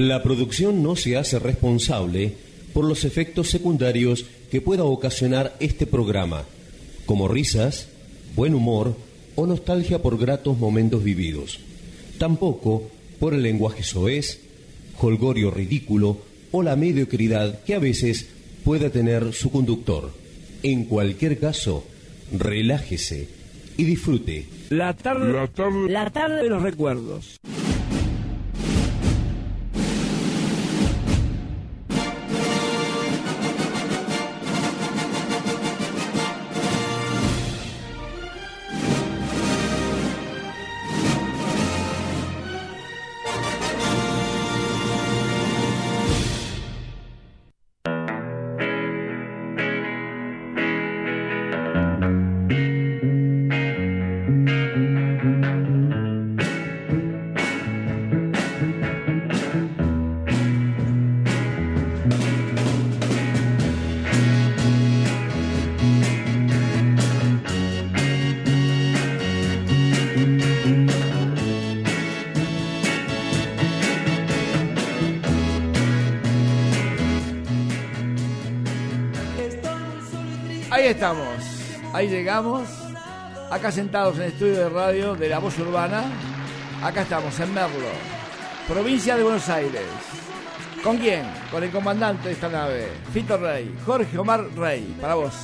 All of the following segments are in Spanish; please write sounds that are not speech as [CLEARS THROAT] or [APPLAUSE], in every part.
La producción no se hace responsable por los efectos secundarios que pueda ocasionar este programa, como risas, buen humor o nostalgia por gratos momentos vividos. Tampoco por el lenguaje soez, holgorio ridículo o la mediocridad que a veces pueda tener su conductor. En cualquier caso, relájese y disfrute. La tarde, la tarde, la tarde de los recuerdos. Ahí llegamos. Acá sentados en el estudio de radio de La Voz Urbana. Acá estamos, en Merlo, provincia de Buenos Aires. ¿Con quién? Con el comandante de esta nave, Fito Rey, Jorge Omar Rey, para vos.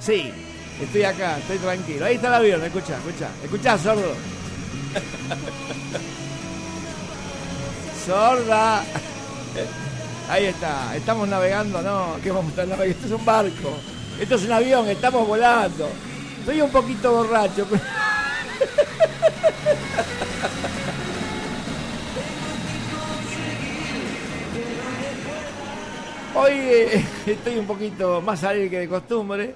Sí, estoy acá, estoy tranquilo. Ahí está el avión, escucha, escucha. Escucha, sordo. Sorda. Ahí está, estamos navegando, no, ¿qué vamos a estar navegando? Esto es un barco. Esto es un avión, estamos volando. Estoy un poquito borracho. Hoy eh, estoy un poquito más alegre que de costumbre.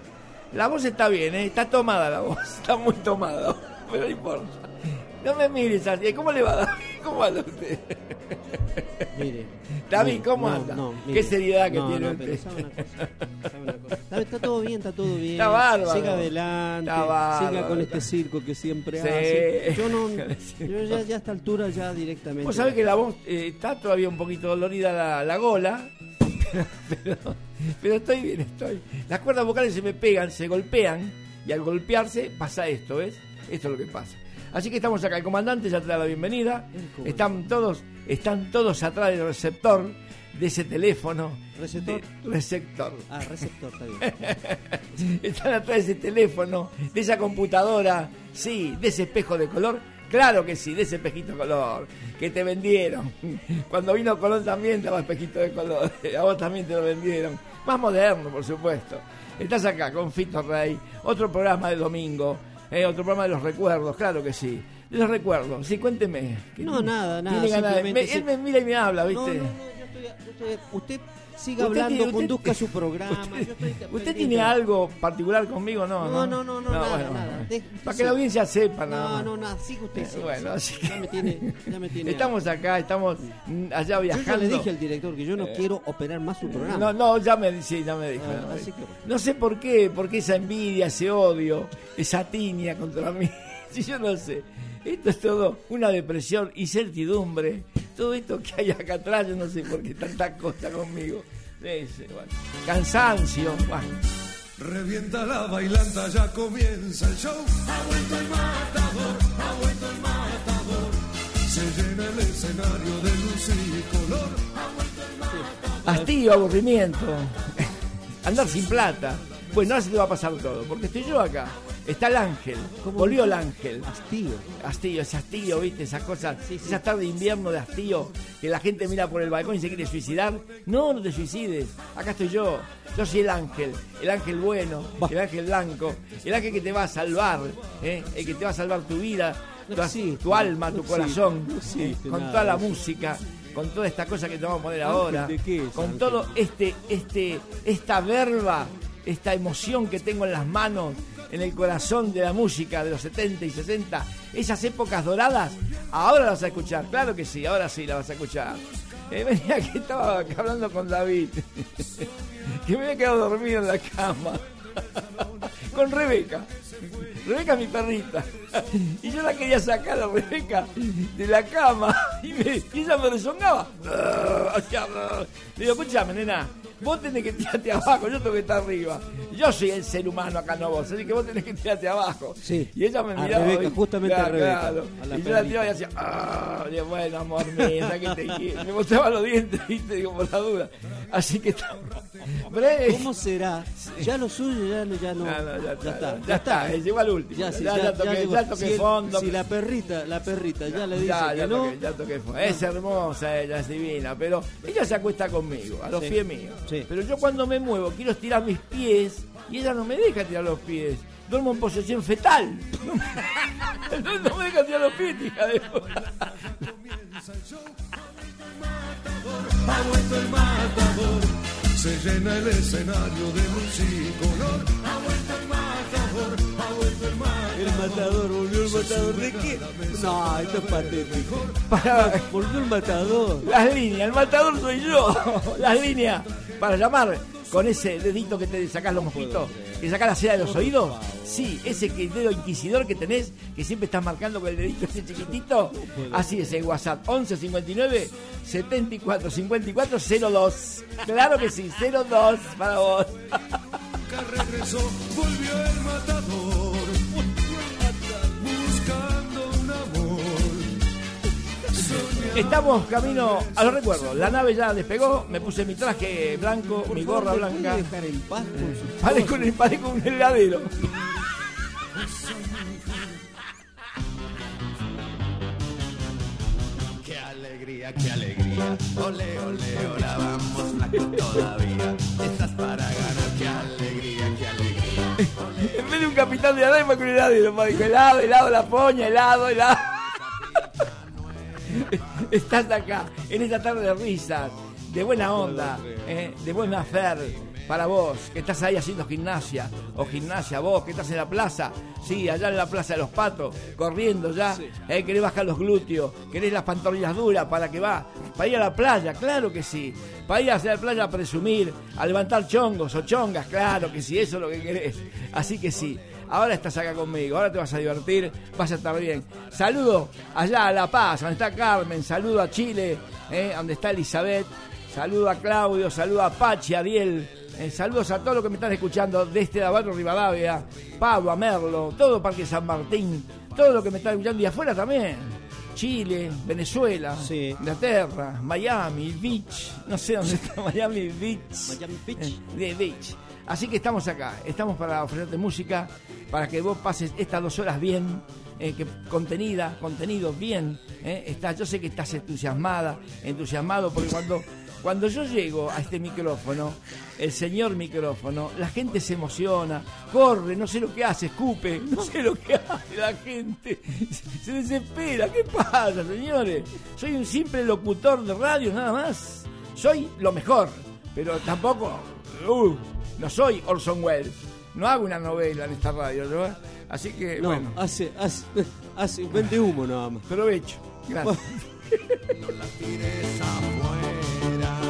La voz está bien, ¿eh? está tomada la voz, [LAUGHS] está muy tomada, pero no importa. No me mires así, ¿cómo le va a dar? ¿Cómo anda usted? Mire. David, ¿cómo anda? Qué seriedad que tiene usted. Está, todo bien, está todo bien. Está bárbaro. Siga adelante. siga con este circo que siempre hace. Yo no. [LAUGHS] Yo ya, ya, a esta altura ya directamente. Vos sabés que la voz eh, está todavía un poquito dolorida la, la gola. [LAUGHS] Pero, pero estoy bien, estoy. Las cuerdas vocales se me pegan, se golpean. Y al golpearse pasa esto, ¿ves? Esto es lo que pasa. Así que estamos acá. El comandante ya te da la bienvenida. Están todos, están todos atrás del receptor de ese teléfono. ¿Receptor? receptor. Ah, receptor, está bien. [LAUGHS] están atrás de ese teléfono, de esa computadora, sí, de ese espejo de color. Claro que sí, de ese espejito de color que te vendieron. Cuando vino Colón también estaba espejito de color. A vos también te lo vendieron. Más moderno, por supuesto. Estás acá con Fito Rey, otro programa de domingo eh, otro programa de los recuerdos, claro que sí. De los recuerdos, sí, cuénteme. No, nada, nada. él me mira y me habla, ¿viste? No, no, no, yo estoy, usted siga hablando, conduzca [LAUGHS] su programa. ¿Usted, tiene algo particular conmigo? No, no, no, no, no, nada, nada. para que la audiencia sepa, nada. No, no, nada, siga usted. Sí, bueno, así ya me tiene, ya me [LAUGHS] tiene. Estamos acá, estamos allá viajando. Yo ya le dije al director que yo no eh, quiero operar más su programa. No, no, ya me, sí, ya me dijo. Ah, no sé por qué, porque esa envidia, ese odio, esa tiña contra mí. Si [LAUGHS] yo no sé. Esto es todo una depresión, y certidumbre Todo esto que hay acá atrás, yo no sé por qué tanta cosa conmigo. Cansancio. Revienta la bailanta, ya comienza el show. Ha vuelto el matador, ha vuelto el matador. Se llena el escenario de luz y color. Ha vuelto el matador. Hastío, aburrimiento. [LAUGHS] Andar sin plata. Bueno, ahora se te va a pasar todo, porque estoy yo acá. Está el ángel, volvió el ángel. Hastío. Hastío, ese hastío, ¿viste? Esas cosas, esa tarde de invierno de hastío, que la gente mira por el balcón y se quiere suicidar. No, no te suicides. Acá estoy yo. Yo soy el ángel, el ángel bueno, el ángel blanco, el ángel que te va a salvar, ¿eh? el que te va a salvar tu vida, tu, alma, tu corazón, con toda la música con toda esta cosa que te vamos a poner ahora, con todo este, este, esta verba, esta emoción que tengo en las manos, en el corazón de la música de los 70 y 60, esas épocas doradas, ahora las vas a escuchar, claro que sí, ahora sí la vas a escuchar. Eh, venía que estaba hablando con David, [LAUGHS] que me había quedado dormido en la cama, [LAUGHS] con Rebeca. Rebeca es mi perrita. [LAUGHS] Y yo la quería sacar a Rebeca de la cama. Y, me, y ella me rezongaba. Le digo, escúchame, nena, vos tenés que tirarte abajo, yo tengo que estar arriba. Yo soy el ser humano acá, no vos, así que vos tenés que tirarte abajo. Sí. Y ella me miraba. A Rebeca, justamente a Rebeca. y yo la tiraba y hacía, ah, bueno, amor mío, que te Me mostraba los dientes, viste, digo, por la duda. Así que está. ¿Cómo será? Ya lo suyo ya, ya no. ya, está. Ya, está, llegó al último. Ya, ya, toqué, ya, toqué fondo. Si la perrita, la perrita ya le dice que no. Toqué, ya toqué fondo. Es hermosa, ella es divina, pero ella se acuesta conmigo, a los pies míos. Pero yo cuando me muevo quiero estirar mis pies y ella no me deja tirar los pies. Duermo en posesión fetal. [LAUGHS] No, no me deja tirar los pies, hija de Ha vuelto el matador, se llena el escenario de color. Ha vuelto el matador, ha vuelto el matador. El matador, volvió el matador. ¿De qué? No, esto es patético. volvió el matador. Las líneas, el matador soy yo. [LAUGHS] Las líneas para llamar con ese dedito que te sacás los mosquitos, que sacás la cera de los oídos. Sí, ese que dedo inquisidor que tenés, que siempre estás marcando con el dedito ese chiquitito. Así es, el WhatsApp 11 59 74 54 02. Claro que sí, 02 para vos. regresó, volvió el matador. Estamos camino a los recuerdos. La nave ya despegó, me puse mi traje blanco, mi gorra blanca. dejar en paz con un heladero. Qué alegría, qué alegría. Ole, ole, ahora vamos la todavía. Estás para ganar, qué alegría, qué alegría. en vez de un capitán de arma con un heladero, helado, helado, la poña, helado, helado. Estás acá en esta tarde de risas, de buena onda, eh, de buena hacer para vos, que estás ahí haciendo gimnasia, o gimnasia vos, que estás en la plaza, sí, allá en la plaza de los patos, corriendo ya, eh, querés bajar los glúteos, querés las pantorrillas duras para que va, para ir a la playa, claro que sí, para ir a la playa a presumir, a levantar chongos o chongas, claro que sí, eso es lo que querés, así que sí. Ahora estás acá conmigo, ahora te vas a divertir, vas a estar bien. Saludo allá a La Paz, donde está Carmen, saludo a Chile, eh, donde está Elizabeth, saludo a Claudio, saludo a Pachi, Ariel, eh, saludos a todos los que me están escuchando desde Barrio Rivadavia, Pablo, a Merlo, todo Parque San Martín, todo lo que me están escuchando y afuera también. Chile, Venezuela, Inglaterra, Miami Beach, no sé dónde está [LAUGHS] Miami Beach. Miami Beach. Eh, Beach. Así que estamos acá, estamos para ofrecerte música, para que vos pases estas dos horas bien, eh, que contenida, contenido bien. Eh, yo sé que estás entusiasmada, entusiasmado, porque cuando, cuando yo llego a este micrófono, el señor micrófono, la gente se emociona, corre, no sé lo que hace, escupe, no sé lo que hace la gente, [LAUGHS] se desespera. ¿Qué pasa, señores? Soy un simple locutor de radio, nada más. Soy lo mejor, pero tampoco... Uh, no soy Orson Welles. No hago una novela en esta radio, ¿no? Así que, no, bueno. Hace, hace, hace, vende humo nada más. Provecho. Gracias. no la tires afuera.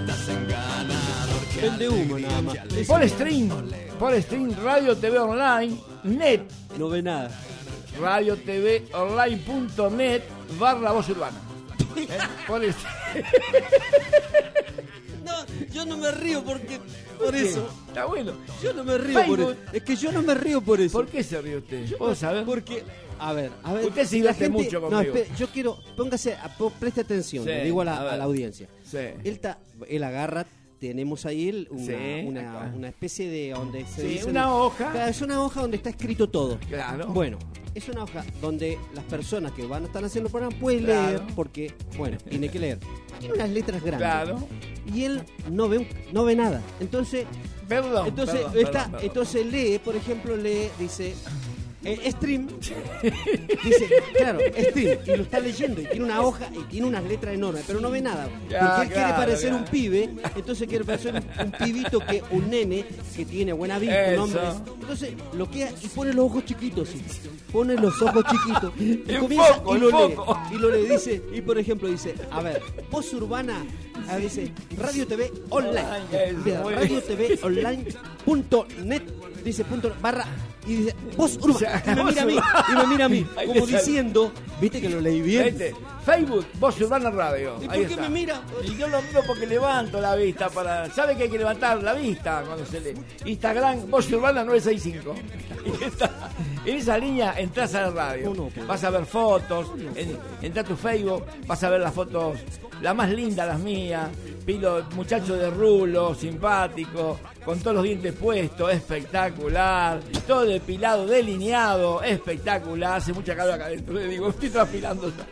Estás en ganador. Vende humo nada más. Por stream, por stream, Radio TV Online, net. No ve nada. Radio TV Online.net barra voz urbana. [LAUGHS] ¿Eh? Por [LAUGHS] No, yo no me río porque por eso. Está bueno. Yo no me río por eso. Es que yo no me río por eso. ¿Por qué se ríe usted? ¿Puedo saber? Porque, a ver, a ver. Usted se divierte mucho conmigo. No, yo quiero, póngase, preste atención, le digo a la, audiencia. Sí. Él, él agarra tenemos ahí una, una, especie de donde se sí, una hoja. Es una hoja donde está escrito todo. Claro. Bueno, es una hoja donde las personas que van a estar haciendo el programa pueden leer porque, bueno, tiene que leer. Tiene unas letras grandes. Claro. Y él no ve no ve nada. Entonces, perdón, entonces está, entonces lee, por ejemplo, lee dice eh, stream, dice, claro, stream, y lo está leyendo, y tiene una hoja y tiene unas letras enormes, pero no ve nada. porque él quiere parecer un pibe, entonces quiere parecer un, pibito que, un nene que tiene buena vista, un hombre. Entonces lo queda y pone los ojos chiquitos, pone los ojos chiquitos, y, [LAUGHS] comienza y lo lee. Y lo lee, dice, y por ejemplo dice, a ver, voz urbana, dice, Radio TV Online, Radio TV Online.net, dice punto barra y dice, vos y me mira a mí, y me mira a mí, como diciendo, viste que lo leí bien. Facebook, Voz Urbana Radio. ¿Y por qué me mira? Y yo lo miro porque levanto la vista para. ¿Sabe que hay que levantar la vista cuando se lee? Instagram, Voz Urbana 965. Y está- en esa línea entras a la radio. Vas a ver fotos. En, entra a tu Facebook, vas a ver las fotos, la más linda, las mías. Pilo, muchacho de rulo, simpático, con todos los dientes puestos, espectacular. Todo depilado, delineado, espectacular. Hace mucha calor acá adentro. Le digo, estoy transpirando ya.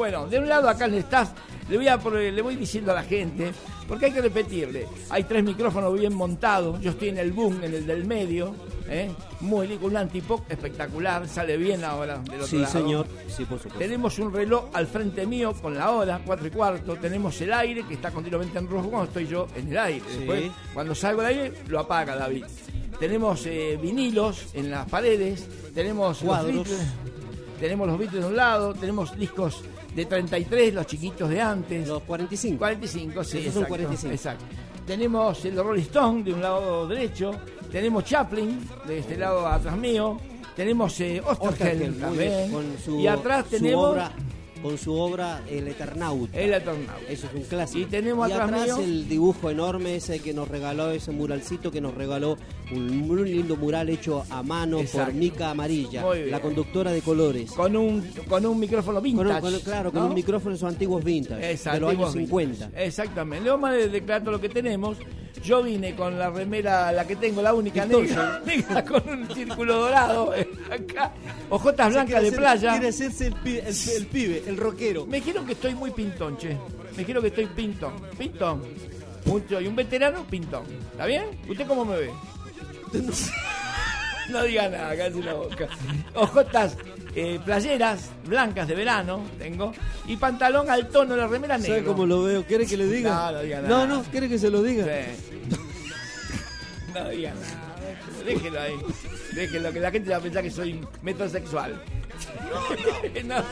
Bueno, de un lado acá le estás, le voy, a, le voy diciendo a la gente, porque hay que repetirle. Hay tres micrófonos bien montados. Yo estoy en el boom, en el del medio. ¿eh? Muy lindo, un antipop espectacular. Sale bien ahora del otro Sí, lado. señor. Sí, por supuesto. Tenemos un reloj al frente mío con la hora, 4 y cuarto. Tenemos el aire que está continuamente en rojo cuando estoy yo en el aire. Sí. Después, cuando salgo del aire, lo apaga David. Tenemos eh, vinilos en las paredes. Tenemos Cuadros. los. Tenemos los Beatles de un lado. Tenemos discos de 33, los chiquitos de antes. Los 45. 45, sí, Esos son exacto, 45. exacto. Tenemos el Rolling Stone de un lado derecho, tenemos Chaplin de este lado atrás mío, tenemos eh, muy también, con su, y atrás su tenemos obra, con su obra El Eternauta. el Eternauta. Eso es un clásico. Y tenemos atrás mío- el dibujo enorme ese que nos regaló, ese muralcito que nos regaló, un muy lindo mural hecho a mano Exacto. por Mica Amarilla, la conductora de colores. Con un, con un micrófono Con vintage. un- con- claro, con un micrófono de esos antiguos vintage, Exacto, de los años antiguos 50. vintage. Exactamente. Le vamos a declarar todo lo que tenemos. Yo vine con la remera, la que tengo, la única negra, [LAUGHS] negra con un círculo dorado. eh, Acá, ojotas blancas de playa. Quiere hacerse el, pi- el- el pibe, el rockero. Me quiero que estoy muy pintón, che. Me quiero que estoy pintón. Pintón. Mucho. Y un veterano, pintón. ¿Está bien? ¿Usted cómo me ve? [LAUGHS] No diga nada, casi la boca. Ojotas, eh, playeras blancas de verano tengo. Y pantalón al tono la remera negra. ¿Sabe cómo lo veo? ¿Quiere que le diga? No, no diga No, nada. no, ¿quiere que se lo diga? Sí. [LAUGHS] No diga nada. Déjelo ahí. Déjelo, que la gente va a pensar que soy metrosexual. No, no, no,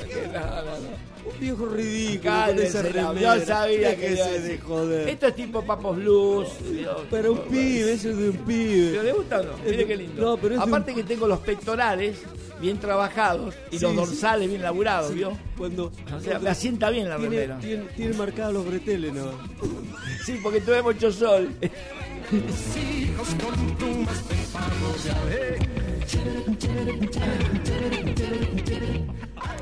no, no. Un viejo ridículo. Con esa remera. yo sabía que de joder. Esto es tipo Papos Blues. Dios. Pero un pibe, eso es de un pibe. ¿Pero le gusta o no? Mire qué lindo. Pero Aparte que tengo los pectorales bien trabajados y Sí, los sí. dorsales bien laburados, ¿vio? Cuando, O sea, me asienta bien la tiene, remera. tiene, tiene marcados los breteles, ¿no? Sí, porque tuve mucho sol.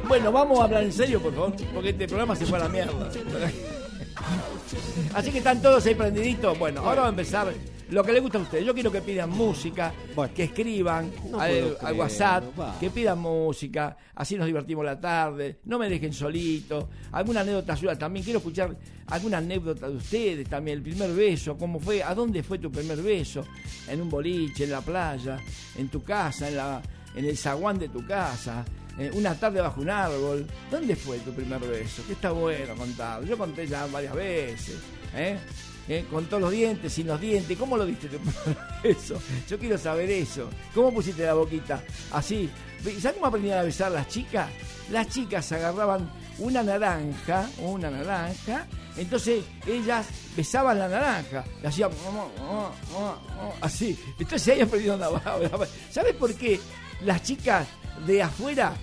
Bueno, vamos a hablar en serio, por favor, porque este programa se fue a la mierda. [LAUGHS] Así que están todos ahí prendiditos. Bueno, ahora va a empezar lo que les gusta a ustedes. Yo quiero que pidan música, Bueno. que escriban No al, WhatsApp, que pidan música, así nos divertimos la tarde, no me dejen solito, alguna anécdota ayuda también, quiero escuchar alguna anécdota de ustedes también, el primer beso, cómo fue, a dónde fue tu primer beso, en un boliche, en la playa, en tu casa, en, la, en el zaguán de tu casa, eh, una tarde bajo un árbol, ¿dónde fue tu primer beso? Que está bueno contar, yo conté ya varias veces, ¿eh? ¿Eh? con todos los dientes, sin los dientes. ¿Cómo lo diste beso? [LAUGHS] Yo quiero saber eso. ¿Cómo pusiste la boquita? Así. ¿Sabes cómo aprendían a besar las chicas? Las chicas agarraban una naranja, una naranja, entonces ellas besaban la naranja, y hacían así. Entonces ahí aprendieron a [LAUGHS] ¿Sabes por qué las chicas de afuera,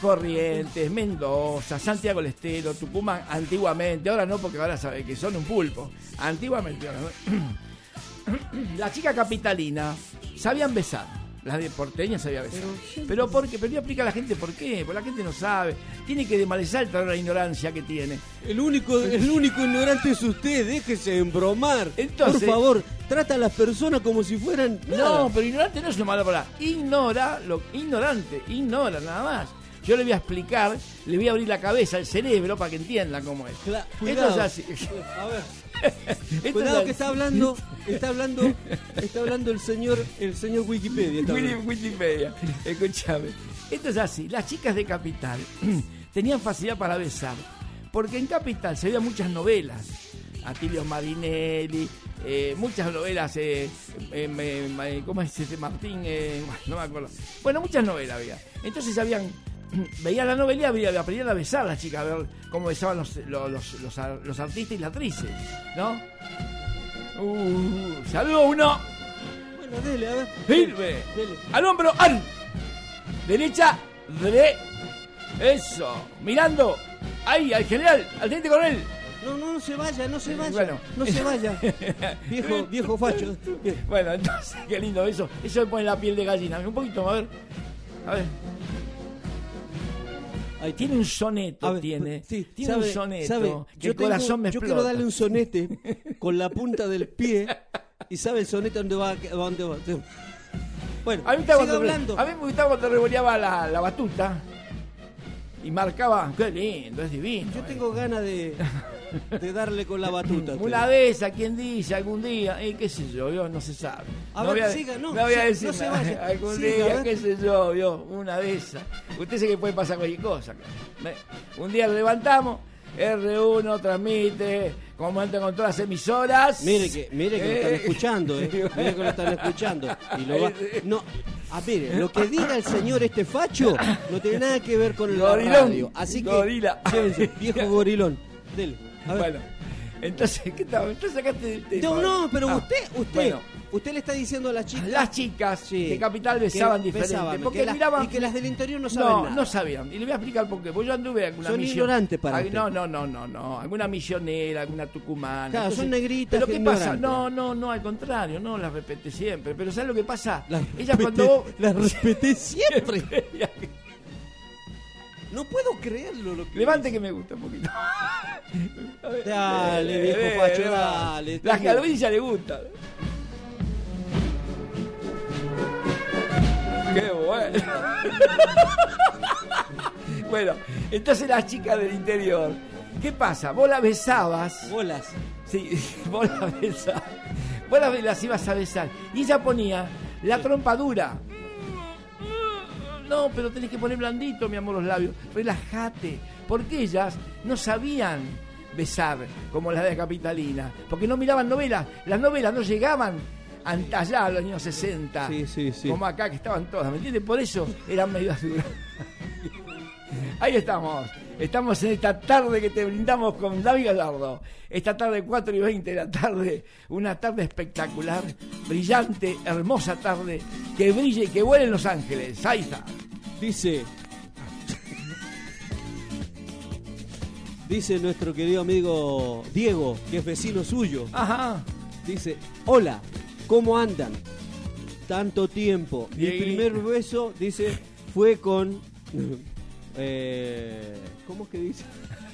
Corrientes, Mendoza, Santiago del Estero, Tucumán, antiguamente, ahora no porque ahora sabe que son un pulpo, antiguamente, [CLEARS THROAT] la chica capitalina sabían besar. Las de porteñas sabían besar. Pero, porque, pero yo explica a la gente por qué, porque la gente no sabe. Tiene que demalizar toda la ignorancia que tiene. El único, el único ignorante es usted, déjese embromar. Entonces- Por favor, trata a las personas como si fueran. nada. No, pero ignorante no es una mala palabra. Ignora, lo, ignorante, ignora nada más. Yo le voy a explicar, le voy a abrir la cabeza, el cerebro, para que entienda cómo es. Cla- Esto cuidado. es así. A ver, [LAUGHS] cuidado es que está hablando, [LAUGHS] está hablando, está hablando el señor, el señor Wikipedia. Wikipedia, escúchame. Esto es así, las chicas de Capital [CLEARS THROAT] tenían facilidad para besar, porque en Capital se veían muchas novelas. Atilio Marinelli, eh, muchas novelas, eh, eh, me- me- ¿cómo es este Martín? Eh, [LAUGHS] no me acuerdo. Bueno, muchas novelas había. Entonces habían, [CLEARS THROAT] veían la novela y aprendían a besar las chicas, a ver cómo besaban los, los, los, los ar- los artistas y las actrices, ¿no? Uh, saludo uno. Bueno, dele, a ver. Firme. Dele. Al hombro, al. Derecha, de. Eso. Mirando. Ahí, al general, al teniente coronel. No, no, no se vaya, no se vaya. Bueno. No se vaya. [LAUGHS] viejo, viejo facho. Bueno, entonces, qué lindo eso. Eso me pone la piel de gallina. Un poquito, a ver. A ver. Tiene un soneto, ver, tiene. sí, tiene sabe- un soneto. sabe, que yo el corazón tengo- me Yo explota. quiero darle un sonete [LAUGHS] con la punta del pie y sabe el sonete dónde va. Dónde va. Bueno, A mí, me gustaba cuando, hablando. a mí me gustaba cuando revoleaba la, la batuta y marcaba. Qué lindo, es divino. Yo eh. tengo ganas de, de darle con la batuta. Una vez, a quien dice, algún día, eh, qué sé yo, yo no se sabe. A no ver, voy a, siga, no, voy a decir no se vaya. [LAUGHS] algún Siga, día, qué sé yo, yo, una de esas. Usted sabe que puede pasar cualquier cosa. Un día lo levantamos, R1 transmite, como antes con todas las emisoras. Mire que, mire que lo están Eh, escuchando, eh. [LAUGHS] Mire que lo están escuchando. Y lo va- no, a ver, lo que diga el señor este facho no tiene nada que ver con Gorilón. radio. Así que, Gorila. viejo [LAUGHS] gorilón. Dele. A ver. Bueno, entonces, ¿qué tal? Entonces sacaste del tema. No, no, pero Ah, usted, usted, bueno. usted le está diciendo a las chicas. Las chicas Sí, de Capital besaban diferente. besaban, porque miraban. y que las del interior no saben No, nada. no sabían. Y le voy a explicar por qué. Porque yo anduve alguna Son ignorantes para Ay. No, no, no, no, no. Alguna misionera, alguna tucumana. Claro, son negritas Pero que ¿qué pasa? No, no, no, al contrario. No, las respeté siempre. Pero ¿sabes lo que pasa? Las Ellas cuando vos... las respeté siempre. [LAUGHS] No puedo creerlo. Lo que Levante que me gusta un poquito. [LAUGHS] Dale, viejo Pacho, eh, dale. Las Tengo- calvillas le gustan. Qué bueno. [LAUGHS] bueno, entonces las chicas del interior. ¿Qué pasa? Vos la besabas. Bolas. Sí, [LAUGHS] vos la besabas. Vos la- las ibas a besar. Y ella ponía la trompa dura. No, pero tenés que poner blandito, mi amor, los labios. Relájate. Porque ellas no sabían besar como las de Capitalina. Porque no miraban novelas. Las novelas no llegaban hasta allá, a los años 60. Sí, sí, sí. Como acá, que estaban todas. ¿Me entiendes? Por eso eran medio [LAUGHS] duras. Ahí estamos. Estamos en esta tarde que te brindamos con David Gallardo. Esta tarde 4 y 20 de la tarde. Una tarde espectacular, brillante, hermosa tarde. Que brille y que vuele en Los Ángeles. Ahí está. Dice. Dice nuestro querido amigo Diego, que es vecino suyo. Ajá. Dice, hola, ¿cómo andan? Tanto tiempo. Mi primer beso, dice, fue con... eh, ¿Cómo es que dice?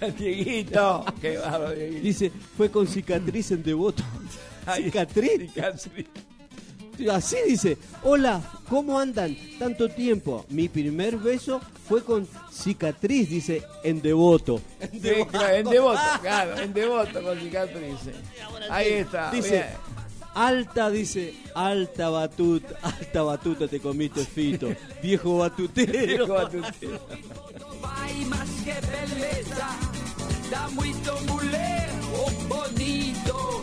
[LAUGHS] Dieguito. Qué bárbaro, Dieguito. Dice, fue con cicatriz en devoto. [LAUGHS] ¿Cicatriz? cicatriz. Así dice, hola, ¿cómo andan? Tanto tiempo. Mi primer beso fue con cicatriz, dice, en devoto. Sí, [LAUGHS] claro, en devoto, claro, en devoto con cicatrices. Ahí está. Dice, alta, dice, alta batuta, alta batuta te comiste, Fito. Viejo batutero. Viejo batutero. Vai, mas que beleza, dá muito mulher, oh bonito,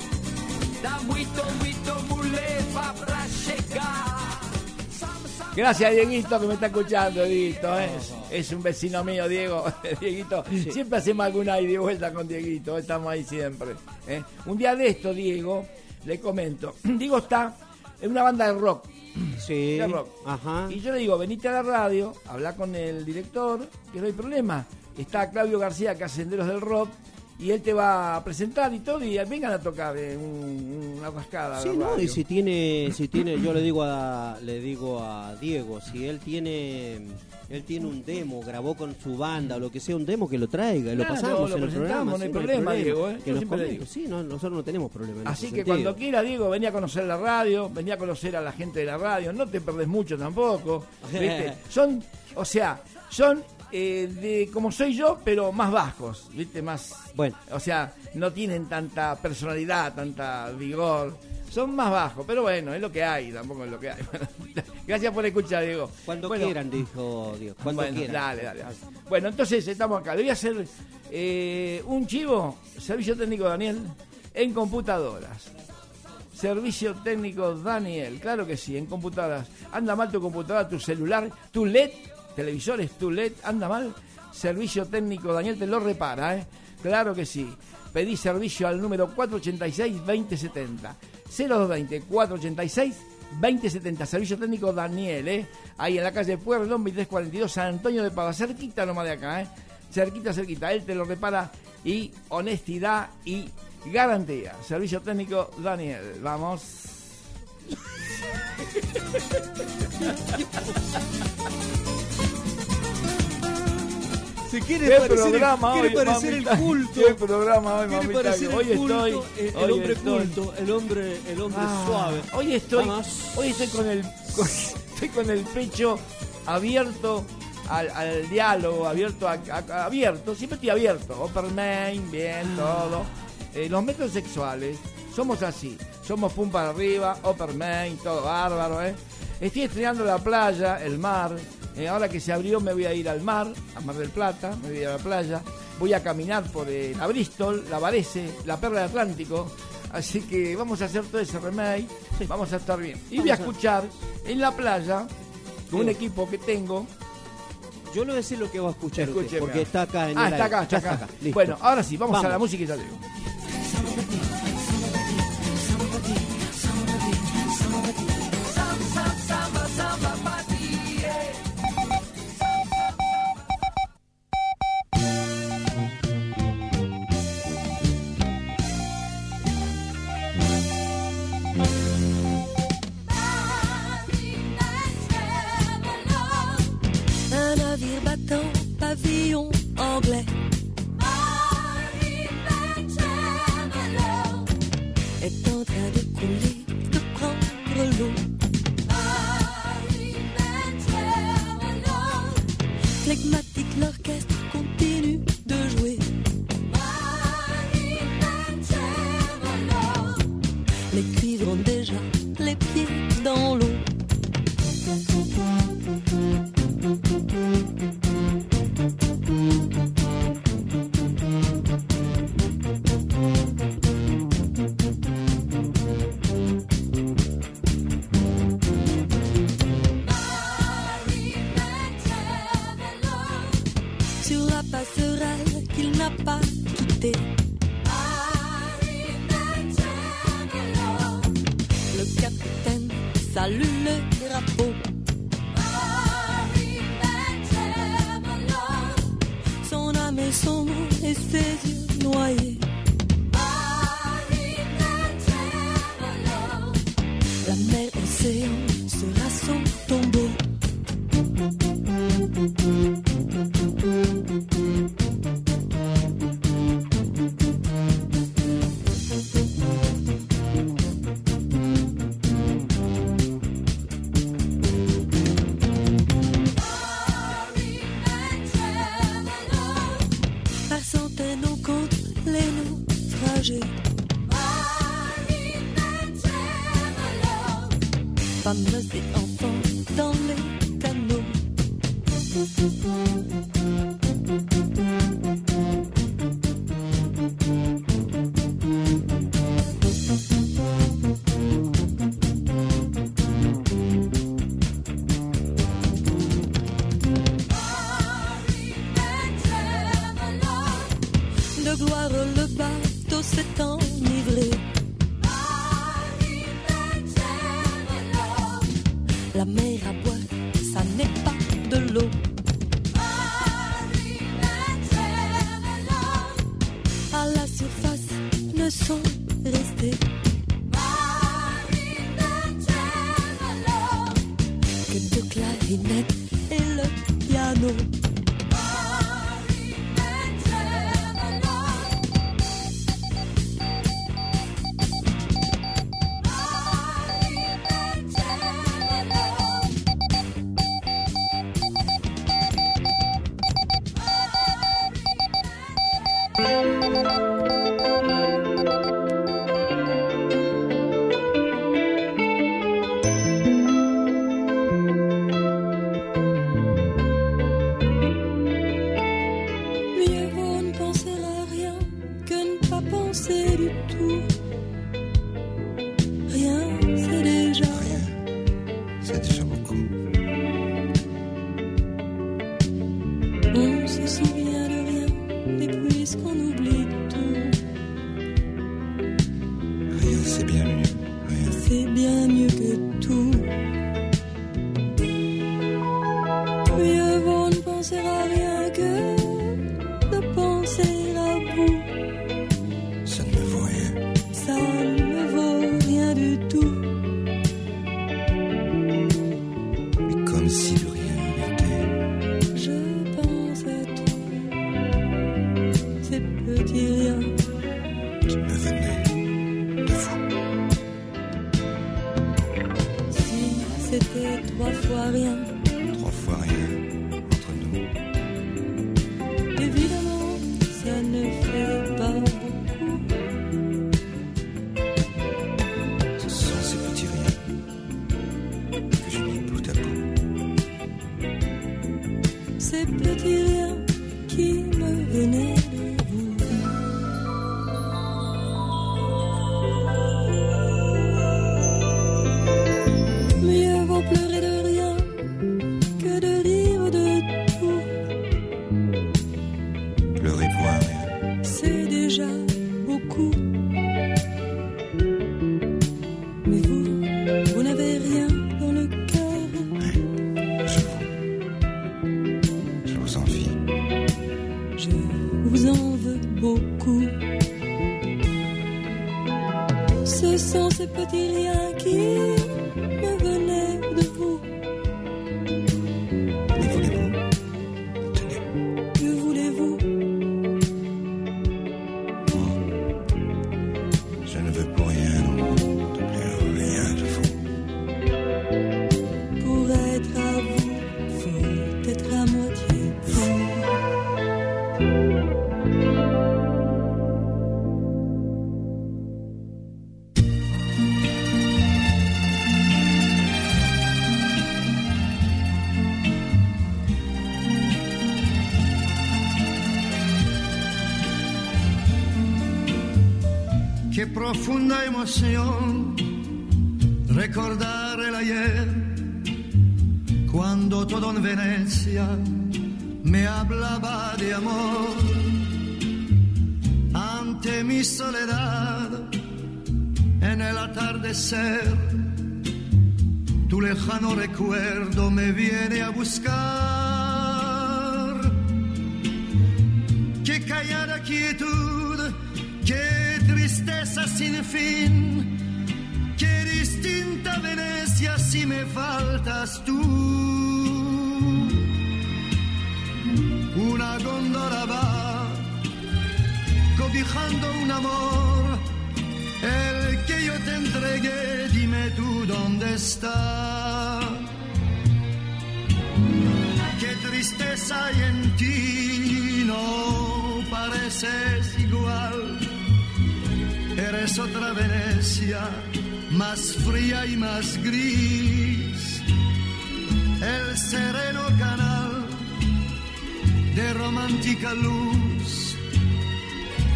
dá muito, muito mulher vá pra chegar. Gracias, Dieguito, que me está escuchando, Dieguito. ¿eh? Es un vecino mío, Diego. [LAUGHS] Dieguito, siempre hacemos alguna ida y vuelta con Dieguito. Estamos ahí siempre. ¿eh? Un día de esto, Diego, le comento. [CLEARS THROAT] Diego está en una banda de rock. Sí, rock. ajá. Y yo le digo, venite a la radio, habla con el director, que no hay problema. Está Claudio García, que hace Senderos del Rock, y él te va a presentar y todo, y vengan a tocar un- una rascada. Sí, no, y si tiene, si tiene, yo le digo a, le digo a Diego, si él tiene, él tiene un demo, grabó con su banda o lo que sea, un demo que lo traiga, y lo pasamos lo en el programa. no sí, hay problema, Diego, ¿eh? Que nos. Sí, no, nosotros no tenemos problema. en Así ese que sentido. cuando quiera, Diego, venía a conocer la radio, venía a conocer a la gente de la radio, no te perdés mucho tampoco. [LAUGHS] ¿viste? Son, o sea, son eh, de como soy yo, pero más bajos, ¿viste? Más. Bueno. O sea, no tienen tanta personalidad, tanta vigor. Son más bajos, pero bueno, es lo que hay, tampoco es lo que hay. [LAUGHS] Gracias por escuchar, Diego. Cuando Bueno, quieran, dijo Diego. Cuando bueno, quieran. Dale, dale, dale. Bueno, entonces estamos acá. Le voy a hacer eh, un chivo, servicio técnico Daniel, en computadoras. Servicio técnico Daniel, claro que sí, en computadoras. Anda mal tu computadora, tu celular, tu LED, televisores, tu LED, anda mal. Servicio técnico Daniel te lo repara, ¿eh? Claro que sí. Pedí servicio al número 486-2070. 0220-486 2070, servicio técnico Daniel, ¿eh? Ahí en la calle Pueblo, 2342, San Antonio de Padua, cerquita nomás de acá, ¿eh? Cerquita, cerquita. Él te lo repara y honestidad y garantía. Servicio técnico Daniel. Vamos. Se quiere ¿Qué parecer, programa quiere hoy, parecer el mamita? culto. ¿Qué programa hoy, Quiere parecer Hoy el culto, estoy- el, el hoy hombre estoy- culto, el hombre, el hombre Ah, suave. Hoy estoy, Vamos. hoy estoy con el, [LAUGHS] con- estoy con el pecho abierto al, al diálogo, abierto, a, a- abierto, siempre estoy abierto. Open main, bien, todo. Eh, los métodos sexuales somos así, somos pum para arriba, open main, todo bárbaro, ¿eh? Estoy estrenando la playa, el mar. eh, ahora que se abrió me voy a ir al mar, a Mar del Plata, me voy a ir a la playa. Voy a caminar por eh, la Bristol, la Varese, la Perla del Atlántico. Así que vamos a hacer todo ese remake, vamos a estar bien. Y voy a escuchar en la playa, con un equipo que tengo. Yo a decir lo que va a escuchar usted, porque está acá en Ah, el está acá, está acá. Bueno, ahora sí, vamos, a la música y ya digo. 踏んだもしよ。う Eres otra Venecia, más fría y más gris. El sereno canal de romántica luz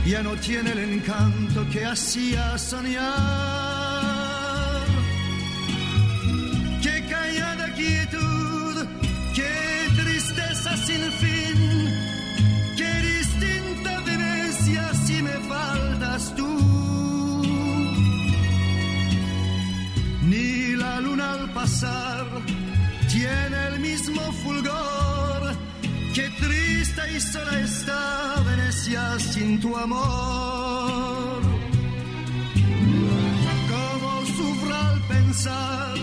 ya no tiene el encanto que hacía soñar. fulgor que triste y sola está Venecia sin tu amor. Como sufro al pensar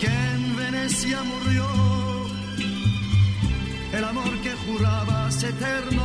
que en Venecia murió el amor que jurabas eterno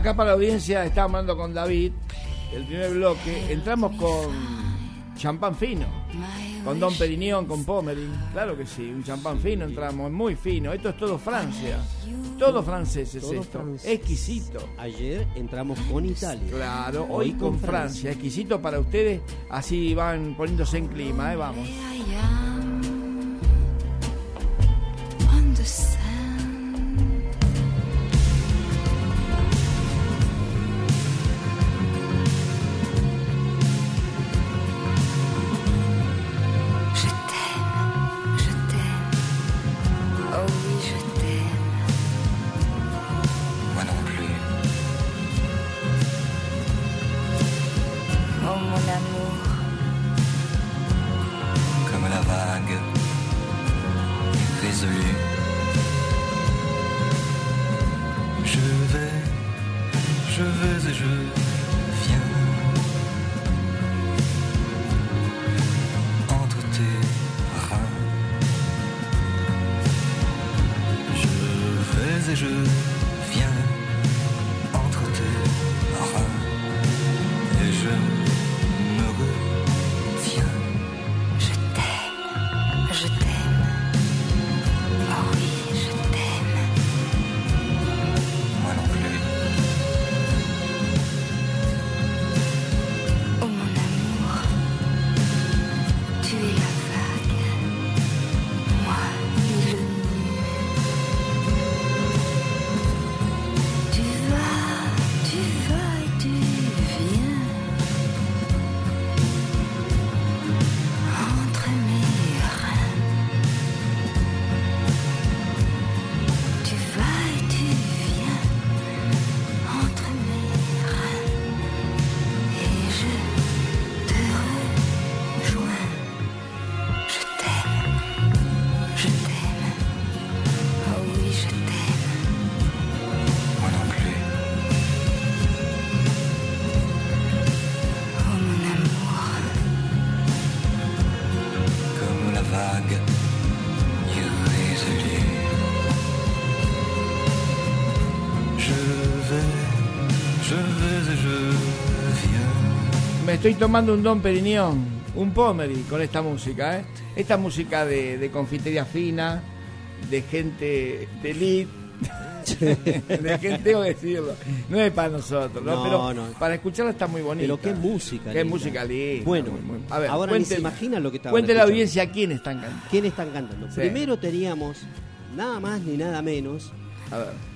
Acá para la audiencia está hablando con David, el primer bloque. Entramos con champán fino, con Don Perignon, con Pomerin. Claro que sí, un champán fino entramos, muy fino. Esto es todo Francia, todo francés es Todo esto, francés. exquisito. Ayer entramos con Italia. Claro, hoy con Francia, exquisito para ustedes, así van poniéndose en clima, ¿eh? vamos. Estoy tomando un Don Perignon, un Pomeri con esta música, ¿eh? Esta música de, de confitería fina, de gente de elite, [LAUGHS] de gente, tengo que decirlo, no es para nosotros, ¿no? No, Pero no. para escucharla está muy bonita. Pero qué música. Qué linda. música linda. Bueno, muy, muy- a ver, ahora ni se cuente- imaginan lo que estaban Cuente la audiencia quién están cantando. ¿Quién están cantando? Sí. Primero teníamos nada más ni nada menos. A ver.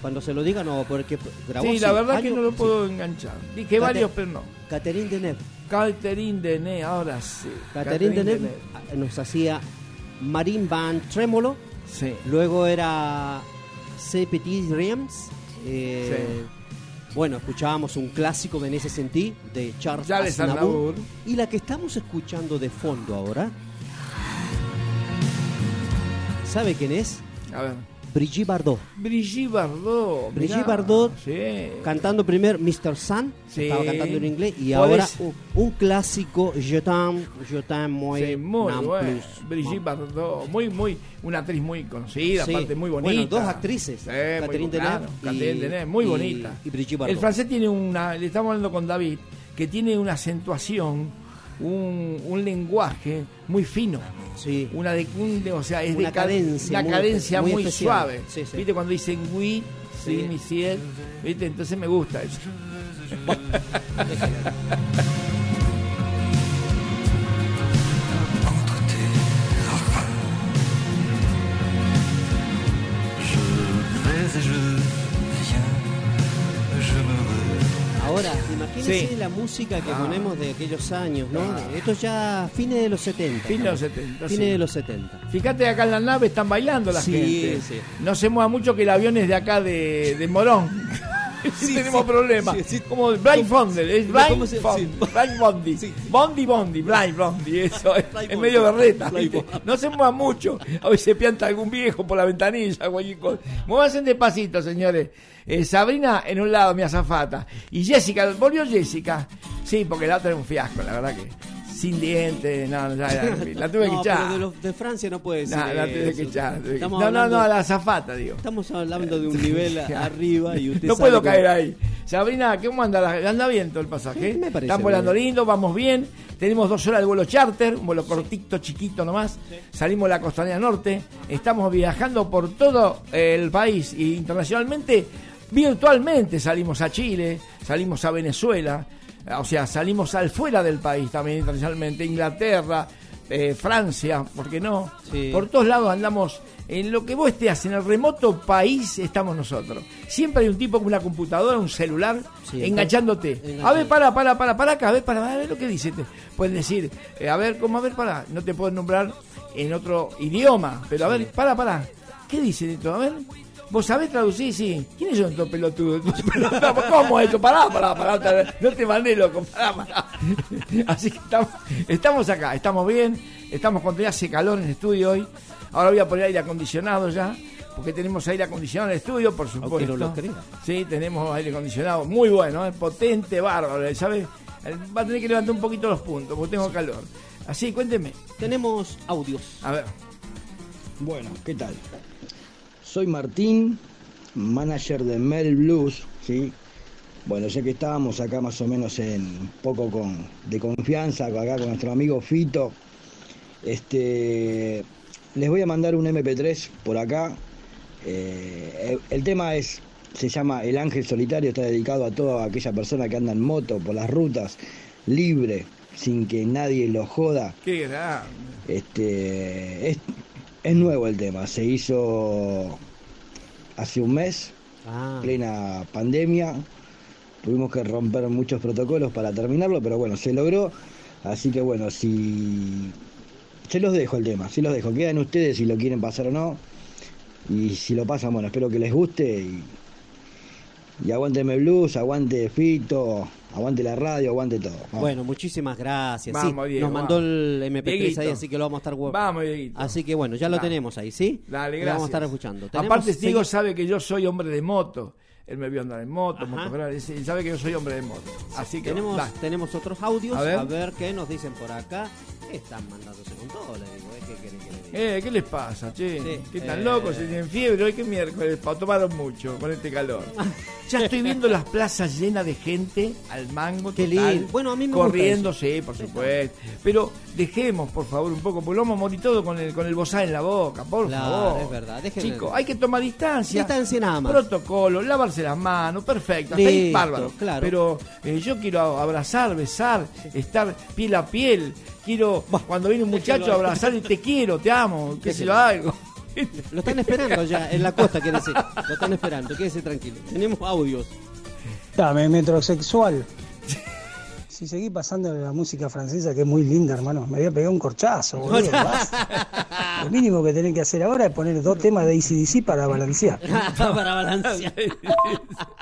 Cuando se lo diga, no, porque grabó. Sí, la verdad que años- no lo sí. puedo enganchar. Dije Cate- varios, pero no. Catherine Deneuve. Catherine Deneuve, ahora sí. Catherine Deneuve nos hacía Marine Band Trémolo. Sí. Luego era C. Petit Reims. eh, Bueno, escuchábamos un clásico de En ese sentí de Charles Charles. Aznavour. Y la que estamos escuchando de fondo ahora. ¿Sabe quién es? A ver. Brigitte Bardot. Brigitte Bardot. Brigitte mirá. Bardot, Sí. Cantando primero Mr. Sun, Sí. estaba cantando en inglés, y ahora un, un clásico, Je t'aime, je t'aime muy, Sí, muy bueno. plus. Brigitte Bardot, muy, muy, una actriz muy conocida, aparte muy bonita. Bueno, dos actrices, Catherine muy, Deneuve claro, muy y- bonita. y Brigitte Bardot. El francés tiene una, le estamos hablando con David, que tiene una acentuación, un, un lenguaje muy fino. Sí. Una de, un de- o sea, es Una de ca- cadencia una muy cadencia muy muy, suave. Sí, sí. ¿Viste cuando dicen oui, sí, Sí. mi ciel? ¿Viste? Entonces me gusta eso. vais et je Ahora, imagínense Sí. la música que Ah. ponemos de aquellos años, ¿no? Ah. Esto ya fines de los 70. Fin de los estamos. 70, Fines sí. de los 70. Fíjate acá en la nave están bailando la Sí, gente. sí. No se mueva mucho que el avión es de acá de, de Morón. [LAUGHS] [LAUGHS] Sí, tenemos sí, problemas. sí, sí. Como Blind Fondel, es ¿Cómo Blind se-. Blind Bondi. Bondi Bondi, Blind Bondi, eso es, medio berreta. No se mueva mucho. A veces pianta algún viejo por la ventanilla, cualquier cosa. Muévanse despacito, señores. Eh, Sabrina en un lado, mi azafata. Y Jessica, volvió Jessica. Sí, porque la otra era un fiasco, la verdad que. Sin dientes, no, no, ya, ya, [LAUGHS] la tuve que no, echar. pero de, los- de Francia no puede ser. No, la tuve que echar. que- No, no, hablando- no, a la azafata, digo. Estamos hablando de un nivel [LAUGHS] arriba y usted No sabe puedo que- caer ahí. Sabrina, ¿cómo anda? la- ¿Anda bien todo el pasaje? Sí, me parece Están volando bien. lindo, vamos bien. Tenemos dos horas de vuelo charter, un vuelo cortito, chiquito nomás. Salimos de la costanera norte. Estamos viajando por todo el país e internacionalmente. Virtualmente salimos a Chile, salimos a Venezuela, o sea, salimos al fuera del país también internacionalmente, Inglaterra, eh, Francia, ¿por qué no? Sí. Por todos lados andamos, en lo que vos estés, en el remoto país estamos nosotros. Siempre hay un tipo con una computadora, un celular, Sí, enganchándote. A ver, para, para, para, para acá, a ver, para, a ver lo que dice. Te- Pueden decir, eh, a ver, ¿cómo? A ver, para, no te puedo nombrar en otro idioma, pero a ver, para, para. ¿Qué dice esto? A ver. ¿Vos sabés traducir? Sí. ¿Quiénes son estos pelotudos? [LAUGHS] ¿Cómo es eso? Pará, pará, pará. No te mandé, loco. Pará, pará. [LAUGHS] Así que estamos, estamos acá, estamos bien. Estamos con hace calor en el estudio hoy. Ahora voy a poner aire acondicionado ya. Porque tenemos aire acondicionado en el estudio, por supuesto. No. Sí, tenemos aire acondicionado muy bueno, ¿eh? potente, bárbaro. ¿Sabes? Va a tener que levantar un poquito los puntos porque tengo calor. Así, cuénteme. Tenemos audios. A ver. Bueno, ¿qué tal? Soy Martín, manager de Mel Blues, ¿sí? Bueno, ya que estábamos acá más o menos en un poco con, de confianza, acá con nuestro amigo Fito, este, les voy a mandar un MP3 por acá. Eh, el, tema es, se llama El Ángel Solitario, está dedicado a toda aquella persona que anda en moto por las rutas, libre, sin que nadie lo joda. Qué grande. Este, es, es nuevo el tema, se hizo hace un mes, Ah, plena pandemia. Tuvimos que romper muchos protocolos para terminarlo, pero bueno, se logró. Así que bueno, si. Se los dejo el tema, se los dejo. Quedan ustedes si lo quieren pasar o no. Y si lo pasan, bueno, espero que les guste. Y, y aguánteme blues, aguante Fito, aguante la radio, aguante todo. Vamos. bueno, muchísimas gracias. Vamos, sí, Diego, nos mandó vamos. el MP3 ahí, así que lo vamos a estar Vamos, Dieguito. Así que bueno, ya lo Dale. tenemos ahí, ¿sí? Dale, Lo gracias. Vamos a estar escuchando. Aparte, Diego sabe que yo soy hombre de moto. Él me vio andar en moto, motocross, él él sabe que yo soy hombre de moto. Así que tenemos, tenemos otros audios. A A ver. qué nos dicen por acá. Están mandándose con todo, le digo. ¿eh? ¿Qué quieren que le diga? Eh, ¿qué les pasa, che? Sí, ¿Qué tan eh. locos? ¿Se tienen fiebre? Hoy que miércoles, pa- tomaron mucho con este calor. [LAUGHS] Ya estoy viendo las plazas llenas de gente al mango Qué total, lindo. Bueno, a mí me gusta corriendo, sí, por supuesto. Pero dejemos, por favor, un poco, porque lo vamos a morir todo con el, con el bozal en la boca, por Claro, favor. es verdad, déjenme- Chicos, hay que tomar distancia. Distancia nada más. Protocolo, lavarse las manos, perfecto. Hasta ahí bárbaro. claro. Pero eh, yo quiero abrazar, besar, estar piel a piel. Quiero, cuando viene un muchacho, ahí. abrazar y te quiero, te amo, [LAUGHS] qué sé yo, algo. Lo están esperando ya, en la costa, quiere decir. Lo están esperando, quédese tranquilo. Tenemos audios. Dame metrosexual. si seguís pasando la música francesa, que es muy linda, hermano, me voy a pegar un corchazo, boludo. basta. Lo mínimo que tenés que hacer ahora es poner dos temas de ACDC para balancear. [LAUGHS] Para balancear.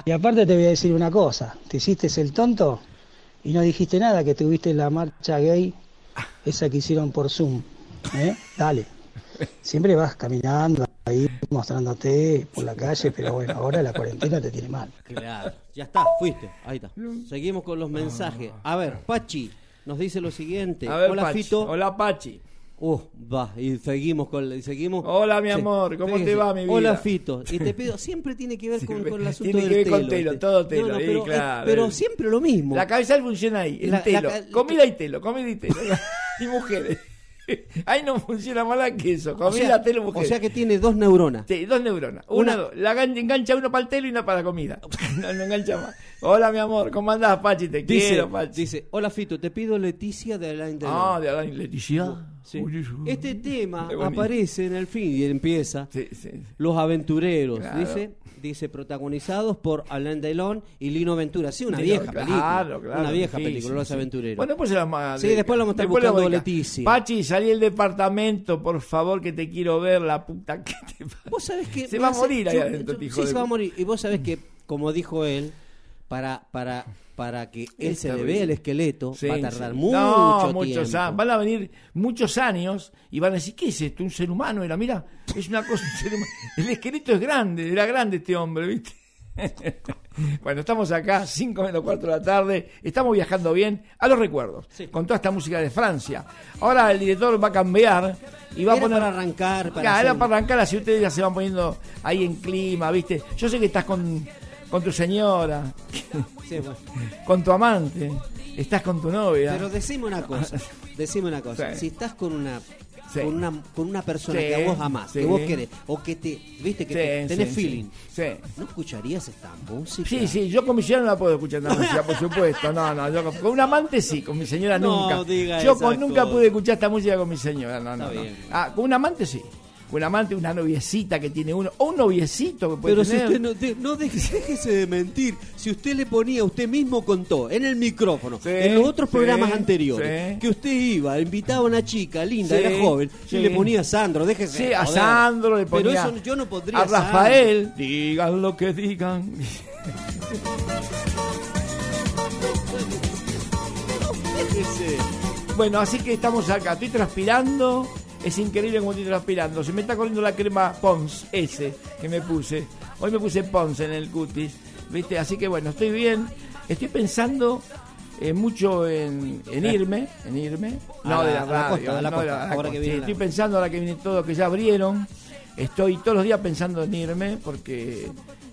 Y aparte te voy a decir una cosa, te hiciste el tonto y no dijiste nada que tuviste la marcha gay, esa que hicieron por Zoom. ¿eh? Dale. Siempre vas caminando ahí mostrándote por la calle, pero bueno, ahora la cuarentena te tiene mal. Claro, ya está, fuiste. Ahí está. Seguimos con los mensajes. A ver, Pachi nos dice lo siguiente. A ver, Hola, Pachi. Fito. Hola, Pachi. Uh, va, y seguimos con y seguimos. Hola, mi amor, ¿cómo te va, mi vida? Hola, Fito. Y te [LAUGHS] pido, siempre tiene que ver con, con el asunto Tiene del que ver con telo, telo, ¿viste? todo telo, No, no, sí, pero, claro. eh, pero siempre lo mismo. La cabeza funciona ahí, en La- telo. la- comida y telo, comida y telo. [LAUGHS] y mujeres. [LAUGHS] Ahí no funciona más que eso. Comida, o, sea, telo, o sea que tiene dos neuronas. Sí, dos neuronas. Una, Una- dos. La gan- engancha uno para el telo y una para la comida. [LAUGHS] No, no engancha más. Hola, mi amor. ¿Cómo andás, Pachi? Te Dice, quiero, Pachi. dice, hola Fito, te pido Leticia de Alain Delon. Ah, de Alain Leticia. Sí. Este tema aparece en el fin y empieza Sí, sí. Los Aventureros, Claro. dice, dice protagonizados por Alain Delon y Lino Ventura. Sí, una vieja claro, película. claro, una vieja sí, película, Los sí. Aventureros. Bueno, pues la Sí, después la vamos a estar buscando. Leticia. Pachi, salí del departamento, por favor, que te quiero ver, la puta que te. Vos sabés que Se va a morir ahí adentro, Sí, se va a morir. Y vos sabés que, como dijo él, para, para, para que él Es se le vea el esqueleto, Sí, va a tardar sí. mucho no, muchos tiempo. años. Van a venir muchos años y van a decir, ¿qué es esto? ¿Un ser humano? Era, mira, es una cosa, un ser humano. [LAUGHS] El esqueleto es grande, era grande este hombre, ¿viste? [LAUGHS] bueno, estamos acá, 5 menos 4 de la tarde, estamos viajando bien a los recuerdos, con toda esta música de Francia. Ahora el director va a cambiar y va Era a poner... para arrancar, para Claro, era para arrancar, así ustedes ya se van poniendo ahí en clima, ¿viste? Yo sé que estás con, con tu señora, Sí, bueno. con tu amante, estás con tu novia. Pero decime una cosa, decime una cosa. Sí. Si estás con una Sí. con una con una persona Sí, que a vos amás, sí. que vos querés, o que te, viste, que te- tenés feeling. ¿no escucharías esta música? Sí, sí, yo con mi señora no la puedo escuchar esta música, por supuesto. No, no, yo con, con un amante sí, con mi señora No nunca. diga yo con, nunca pude escuchar esta música con mi señora, no, no, Está no. bien. Ah, con un amante sí. Un amante, una noviecita que tiene uno, o un noviecito que puede Pero si usted no, no deje- [LAUGHS] déjese de mentir, si usted le ponía, usted mismo contó en el micrófono, Sí, en los otros sí, programas anteriores, sí. que usted iba, invitaba a una chica linda, era joven, y le ponía a Sandro, déjese. Sí, a joder. Sandro le ponía. Pero eso yo no podría. a Sandro. Rafael, digan lo que digan. [LAUGHS] Déjese. Bueno, así que estamos acá. Estoy transpirando. Es increíble como estoy transpirando. Se me está corriendo la crema Pons S que me puse. Hoy me puse Pons en el cutis. ¿Viste? Así que bueno, estoy bien. Estoy pensando eh, mucho en, en irme. En irme. A No de la radio. Estoy pensando ahora que viene todo, que ya abrieron. Estoy todos los días pensando en irme porque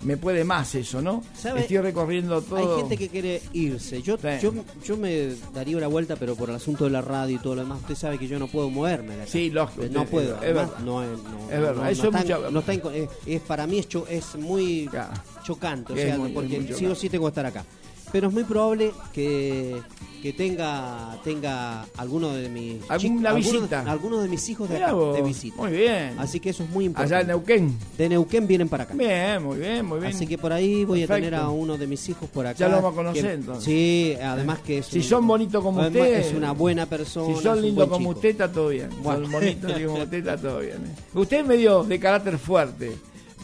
me puede más eso, ¿no? ¿Sabe? Estoy recorriendo todo. Hay gente que quiere irse. Yo, Sí. yo, yo me daría una vuelta, pero por el asunto de la radio y todo lo demás, usted sabe que yo no puedo moverme de acá. Sí, lógico, No usted- puedo. es además, verdad. no, no, Es verdad, no, eso es está mucha- está en- es, es- para mí es, cho- es muy Claro. chocante, o sea, porque sí o sí tengo que estar acá. Pero es muy probable que, que tenga tenga alguno de mis Alguna de- visita. algunos de mis hijos de acá de visita. Muy bien. Así que eso es muy importante. Allá en Neuquén. de Neuquén vienen para acá. Bien, muy bien, muy bien. Así que por ahí voy a tener a uno de mis hijos por acá. Ya lo vamos a conocer, que- entonces. Sí, además que es Si un- son bonitos como usted. Es una buena persona. Si son lindos como chico. usted, está todo bien. Bueno. Son bonitos [LAUGHS] como usted, está todo bien. Usted es medio de carácter fuerte.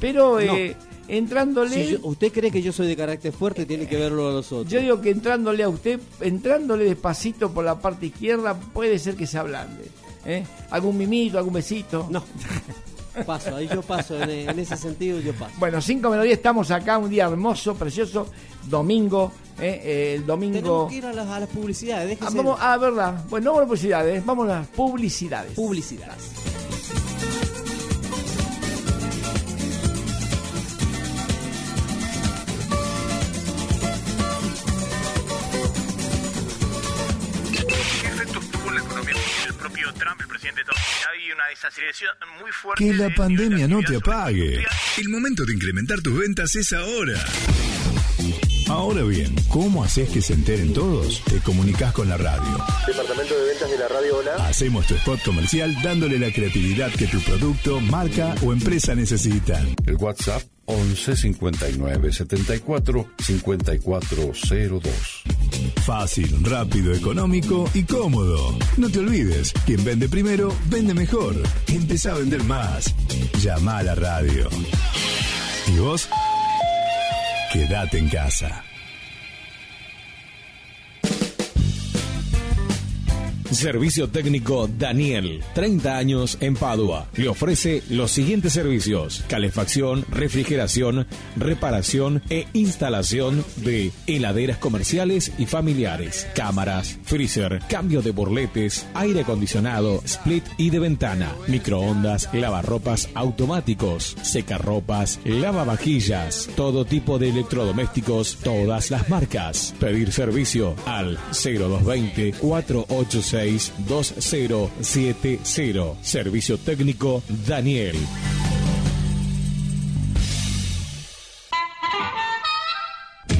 Pero eh, entrándole. Si yo- usted cree que yo soy de carácter fuerte, tiene que verlo a los otros. Yo digo que entrándole a usted, entrándole despacito por la parte izquierda, puede ser que se ablande. ¿eh? Algún mimito, algún besito. No. Paso, ahí yo paso, en, en ese sentido yo paso. Bueno, 5 menos 10 estamos acá, un día hermoso, precioso, domingo, ¿eh? Eh, el domingo... Tenemos que ir a las, a las publicidades, déjese. Ah, vamos, ah, verdad. Bueno, no a publicidades, vamos a las publicidades. Publicidades. Que la pandemia no te apague. El momento de incrementar tus ventas es ahora. Ahora bien, ¿cómo haces que se enteren todos? Te comunicas con la radio. Departamento de ventas de la radio Hola. Hacemos tu spot comercial dándole la creatividad que tu producto, marca o empresa necesitan. El WhatsApp 11 59 74 5402. Fácil, rápido, económico y cómodo. No te olvides, quien vende primero, vende mejor. Empezá a vender más. Llama a la radio. ¿Y vos? Quédate en casa. Servicio técnico Daniel, 30 años en Padua. Le ofrece los siguientes servicios: calefacción, refrigeración, reparación e instalación de heladeras comerciales y familiares, cámaras, freezer, cambio de burletes, aire acondicionado, split y de ventana, microondas, lavarropas automáticos, secarropas, lavavajillas, todo tipo de electrodomésticos, todas las marcas. Pedir servicio al 0220 486 2070. Servicio técnico Daniel.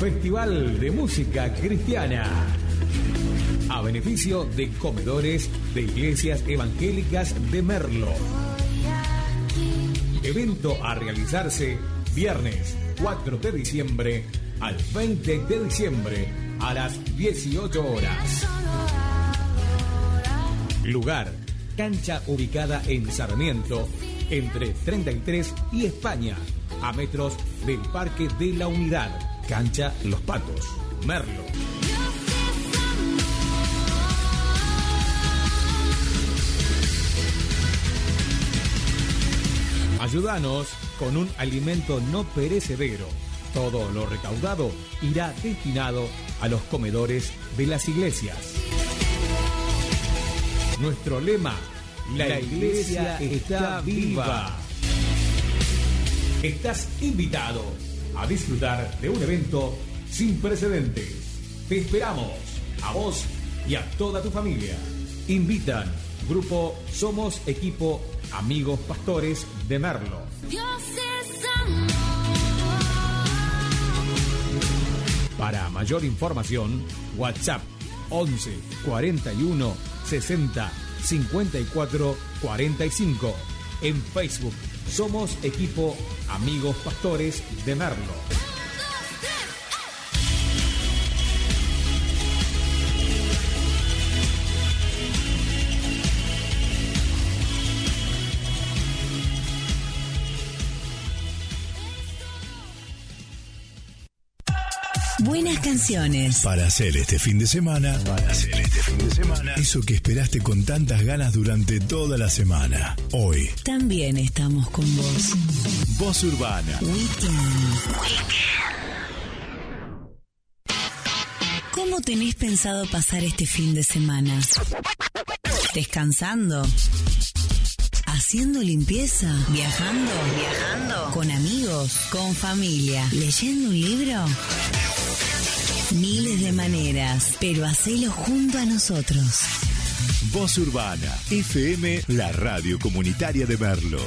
Festival de Música Cristiana. A beneficio de comedores de iglesias evangélicas de Merlo. Evento a realizarse viernes 4 de diciembre al 20 de diciembre a las 18 horas. Lugar, cancha ubicada en Sarmiento, entre 33 y España, a metros del Parque de la Unidad. Cancha Los Patos, Merlo. Ayúdanos con un alimento no perecedero. Todo lo recaudado irá destinado a los comedores de las iglesias. Nuestro lema, la iglesia está viva. Estás invitado a disfrutar de un evento sin precedentes. Te esperamos, a vos y a toda tu familia. Invitan Grupo Somos Equipo Amigos Pastores de Merlo. Para mayor información, WhatsApp 11 41 60 54 45. En Facebook somos equipo Amigos Pastores de Merlo. Canciones. Para hacer este fin de semana, para hacer este fin de semana, eso que esperaste con tantas ganas durante toda la semana. Hoy, También estamos con vos. Voz Urbana. ¿Cómo tenés pensado pasar este fin de semana? ¿Descansando? ¿Haciendo limpieza? ¿Viajando? ¿Viajando? ¿Con amigos? ¿Con familia? ¿Leyendo un libro? Miles de maneras, pero hacelo junto a nosotros. Voz Urbana. FM, la radio comunitaria de Merlo.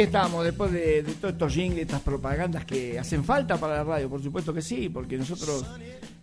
Ahí estamos, después de, de todos estos jingles, estas propagandas que hacen falta para la radio, por supuesto que sí, porque nosotros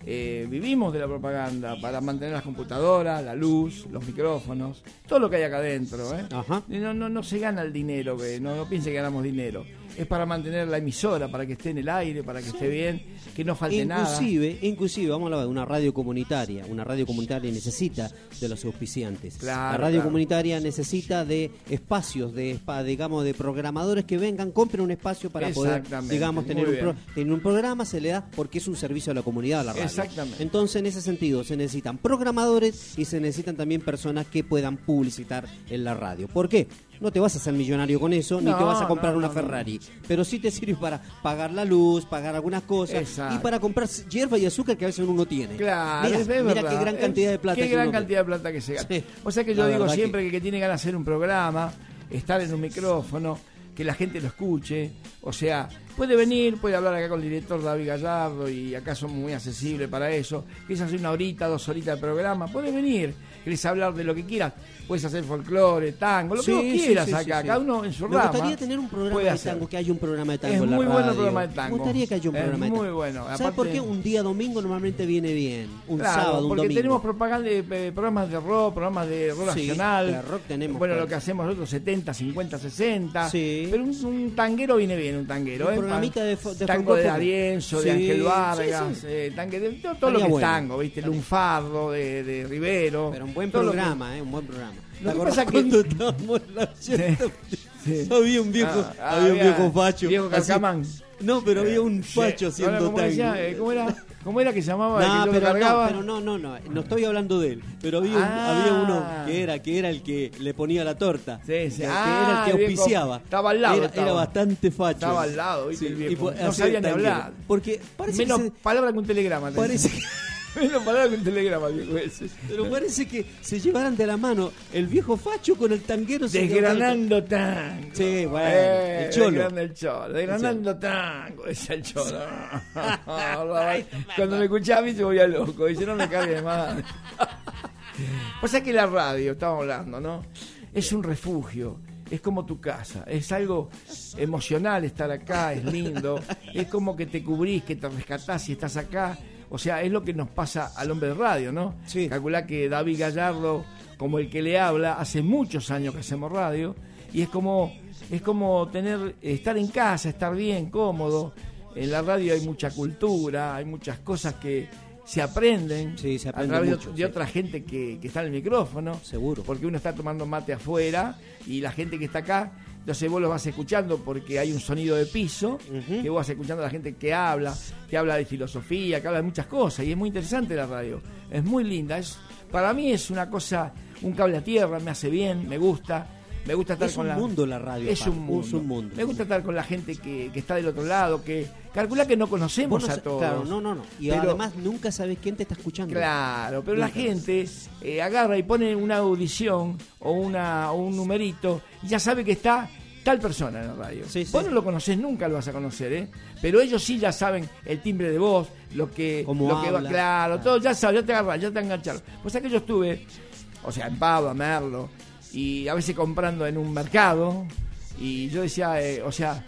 eh, vivimos de la propaganda para mantener las computadoras, la luz, los micrófonos, todo lo que hay acá adentro. ¿eh? Y No, no, no se gana el dinero, que no, no piense que ganamos dinero. Es para mantener la emisora, para que esté en el aire, para que esté bien, que no falte nada. inclusive, inclusive, vamos a hablar de una radio comunitaria. Una radio comunitaria necesita de los auspiciantes. Claro, la radio claro. comunitaria necesita de espacios, de digamos, de programadores que vengan, compren un espacio para poder, digamos, tener un, pro- tener un programa, se le da porque es un servicio a la comunidad, a la radio. Exactamente. Entonces, en ese sentido, se necesitan programadores y se necesitan también personas que puedan publicitar en la radio. ¿Por qué? No te vas a hacer millonario con eso, ni No, te vas a comprar no, una no. Ferrari. Pero sí te sirve para pagar la luz, pagar algunas cosas Exacto. y para comprar hierba y azúcar que a veces uno tiene. Claro, mira, es mira verdad. qué gran cantidad de plata. Qué que gran uno- cantidad de plata que se. Sí. O sea que La yo digo verdad que- siempre que... el que tiene ganas de hacer un programa, estar en un micrófono, que la gente lo escuche. O sea, puede venir, puede hablar acá con el director David Gallardo y acá somos muy accesibles para eso. Quieres hacer una horita, dos horitas de programa, puede venir. Quieres hablar de lo que quieras, puedes hacer folclore, tango, lo Sí, que vos quieras sí, sí, acá. Cada uno en su Me rama. gustaría tener un programa de hacer. tango, que haya un programa de tango Es en la muy bueno el programa de tango. Me gustaría que haya un Es programa de muy tango. bueno. ¿Sabes Aparte- por qué? Un día domingo normalmente viene bien. Un Claro, sábado, un porque domingo. tenemos propaganda de eh, programas de rock, programas de rock nacional. de rock tenemos, Bueno, claro. lo que hacemos nosotros 70, 50, 60. Sí. Pero un, un tanguero viene bien, un tanguero. Un ¿eh? programita de de tango de. Arienzo, de Ángel Vargas, eh, tangue de todo, todo lo que es bueno. tango, ¿viste? Lunfardo de, de Rivero. Pero un buen lo que- programa, ¿eh? Un buen programa. Lo ¿Te que pasa que- cuando estábamos en la Sí. Había un viejo, Ah, había un había viejo facho. viejo así- carcamán. No, pero había un Sí. facho haciendo tango. Eh, ¿Cómo era? ¿Cómo era que llamaba? el No, que yo lo pero no, pero no, no, no, no estoy hablando de él, pero había, un- Ah. había uno que era que era el que le ponía la torta, Sí, sí. que Ah, era el que el viejo- auspiciaba. estaba al lado, Era, estaba. era bastante facho. Estaba al lado, ¿viste? Sí, el y viejo. no sabía ni hablar. Porque parece Menos que se- palabra que un telegrama. Parece que- Menos palabra que un telegrama, viejo ese. pero parece que se llevaran de la mano el viejo facho con el tanguero. Desgranando tango. Sí, bueno, Eh, el cholo. Desgranando el cholo. Desgranando tango, decía el cholo. [LAUGHS] Cuando me escuchaba a mí se volvía loco. Dice, no me cargue [LAUGHS] más. Pasa que la radio, estamos hablando, ¿no? Es un refugio. Es como tu casa, es algo emocional estar acá, es lindo, es como que te cubrís, que te rescatás y estás acá. O sea, es lo que nos pasa al hombre de radio, ¿no? Sí. Calculá que David Gallardo, como el que le habla, hace muchos años que hacemos radio, y es como, es como tener, estar en casa, estar bien, cómodo. En la radio hay mucha cultura, hay muchas cosas que se aprenden Sí, se aprende a través de- mucho, de sí. otra gente que, que está en el micrófono. Seguro. Porque uno está tomando mate afuera y la gente que está acá, entonces vos lo vas escuchando porque hay un sonido de piso, que vos vas escuchando a la gente que habla, que habla de filosofía, que habla de muchas cosas, y es muy interesante la radio. Es muy linda. Es, para mí es una cosa, un cable a tierra, me hace bien, me gusta. Me gusta estar Es con un la. mundo la radio, Es un mundo. es un mundo. Me gusta estar con la gente que, que está del otro lado, que calcula que no conocemos no a todos. Claro, no, no, no. Y Pero- además nunca sabes quién te está escuchando. Claro, pero la gente eh, agarra y pone una audición o, una, o un numerito y ya sabe que está tal persona en la radio. Sí, sí. Vos no lo conocés, nunca lo vas a conocer, ¿eh? Pero ellos sí ya saben el timbre de voz, lo que, Cómo lo que va, claro, todo ya sabes, ya te agarras, ya te engancharon. Pues que yo estuve, o sea, en Pava, Merlo, y a veces comprando en un mercado, y yo decía, eh, o sea,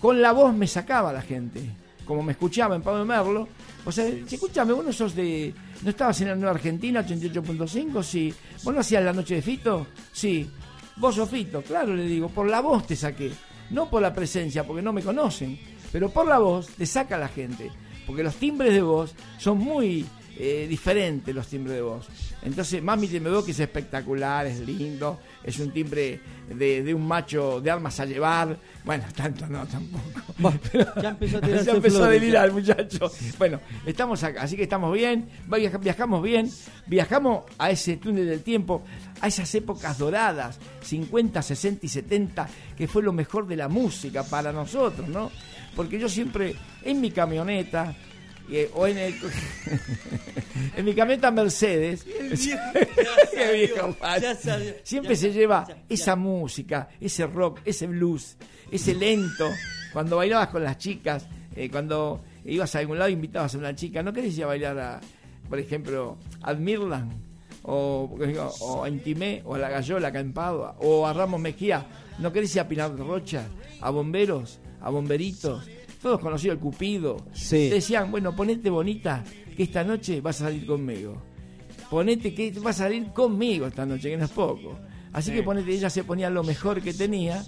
con la voz me sacaba la gente. Como me escuchaba en Pablo Merlo. O sea, si escúchame, vos no sos de. ¿No estabas en la Nueva Argentina 88.5? Sí. ¿Vos no hacías la noche de Fito? Sí. Vos sos Fito, claro, le digo, por la voz te saqué. No por la presencia, porque no me conocen. Pero por la voz te saca la gente. Porque los timbres de voz son muy eh, diferentes, los timbres de voz. Entonces, Mami te me veo que es espectacular, es lindo, es un timbre de, de un macho de armas a llevar. Bueno, [LAUGHS] tanto no, tampoco. [LAUGHS] Ya empezó a ya empezó a delirar el muchacho. Bueno, estamos acá, así que estamos bien, viaja- viajamos bien, viajamos a ese túnel del tiempo, a esas épocas doradas, 50, 60 y 70, que fue lo mejor de la música para nosotros, ¿no? Porque yo siempre, en mi camioneta, eh, o en el [LAUGHS] en mi camioneta Mercedes. Qué viejo facho. [LAUGHS] Ya sabía, siempre ya se lleva esa música ese rock ese blues ese lento. Cuando bailabas con las chicas eh, cuando ibas a algún lado invitabas a una chica. No querés ir a bailar a por ejemplo a Mirland o, o a Intimé o a La Gallola acá en Padua o a Ramos Mejía. No querés ir a Pinar de Rocha a Bomberos a Bomberitos todos conocidos el Cupido Sí. Decían bueno ponete bonita que esta noche vas a salir conmigo ponete que vas a salir conmigo esta noche, que no es poco. Así que ponete, ella se ponía lo mejor que tenía,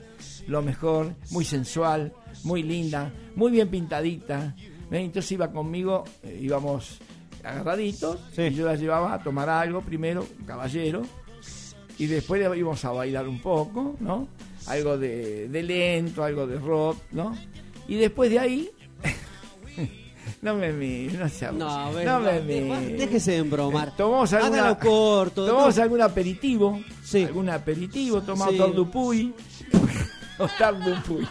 lo mejor, muy sensual, muy linda, muy bien pintadita. ¿ven? Entonces iba conmigo, eh, íbamos agarraditos, y yo la llevaba a tomar algo primero, un caballero, y después íbamos a bailar un poco, ¿no? Algo de, de lento, algo de rock, ¿no? Y después de ahí [LAUGHS] No me mires, no se No, ven, no me mires. déjese de embromar. Tomamos alguna, corto. tomamos no. algún aperitivo. Sí. Algún aperitivo, tomamos Sí. Tordupuy. [LAUGHS] o Tardupuy.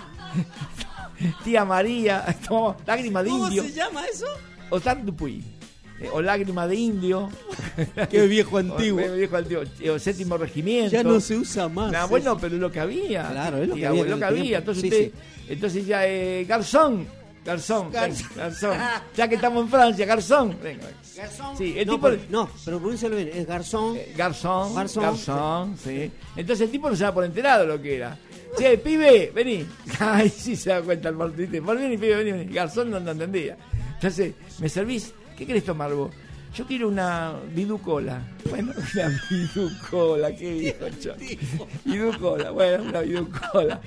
Tía María, [LAUGHS] tomamos lágrima de ¿Cómo indio. se llama eso? O Tardupuy. Eh, O lágrima de indio. Qué viejo antiguo. O, viejo antiguo. Eh, O séptimo regimiento. Ya no se usa más. No, eso. bueno, pero lo que había. Claro, es lo que había lo que había. Entonces, Sí, usted, entonces ya, eh, garzón, garzón, garzón. [LAUGHS] Ya que estamos en Francia, garzón. Venga. Garzón. Sí, el no, tipo. pero, no, pero pronúncialo bien. Es garzón. Garzón, Garzón. garzón, sí. Entonces el tipo no se da por enterado lo que era. Che, pibe, vení. [LAUGHS] Ay, sí se da cuenta el martite. Por pibe, vení, vení. Garzón no, no entendía. Entonces, ¿me servís? ¿Qué querés tomar vos? Yo quiero una viducola. [LAUGHS] Bueno, una viducola, qué viejo yo. Viducola, bueno, una viducola.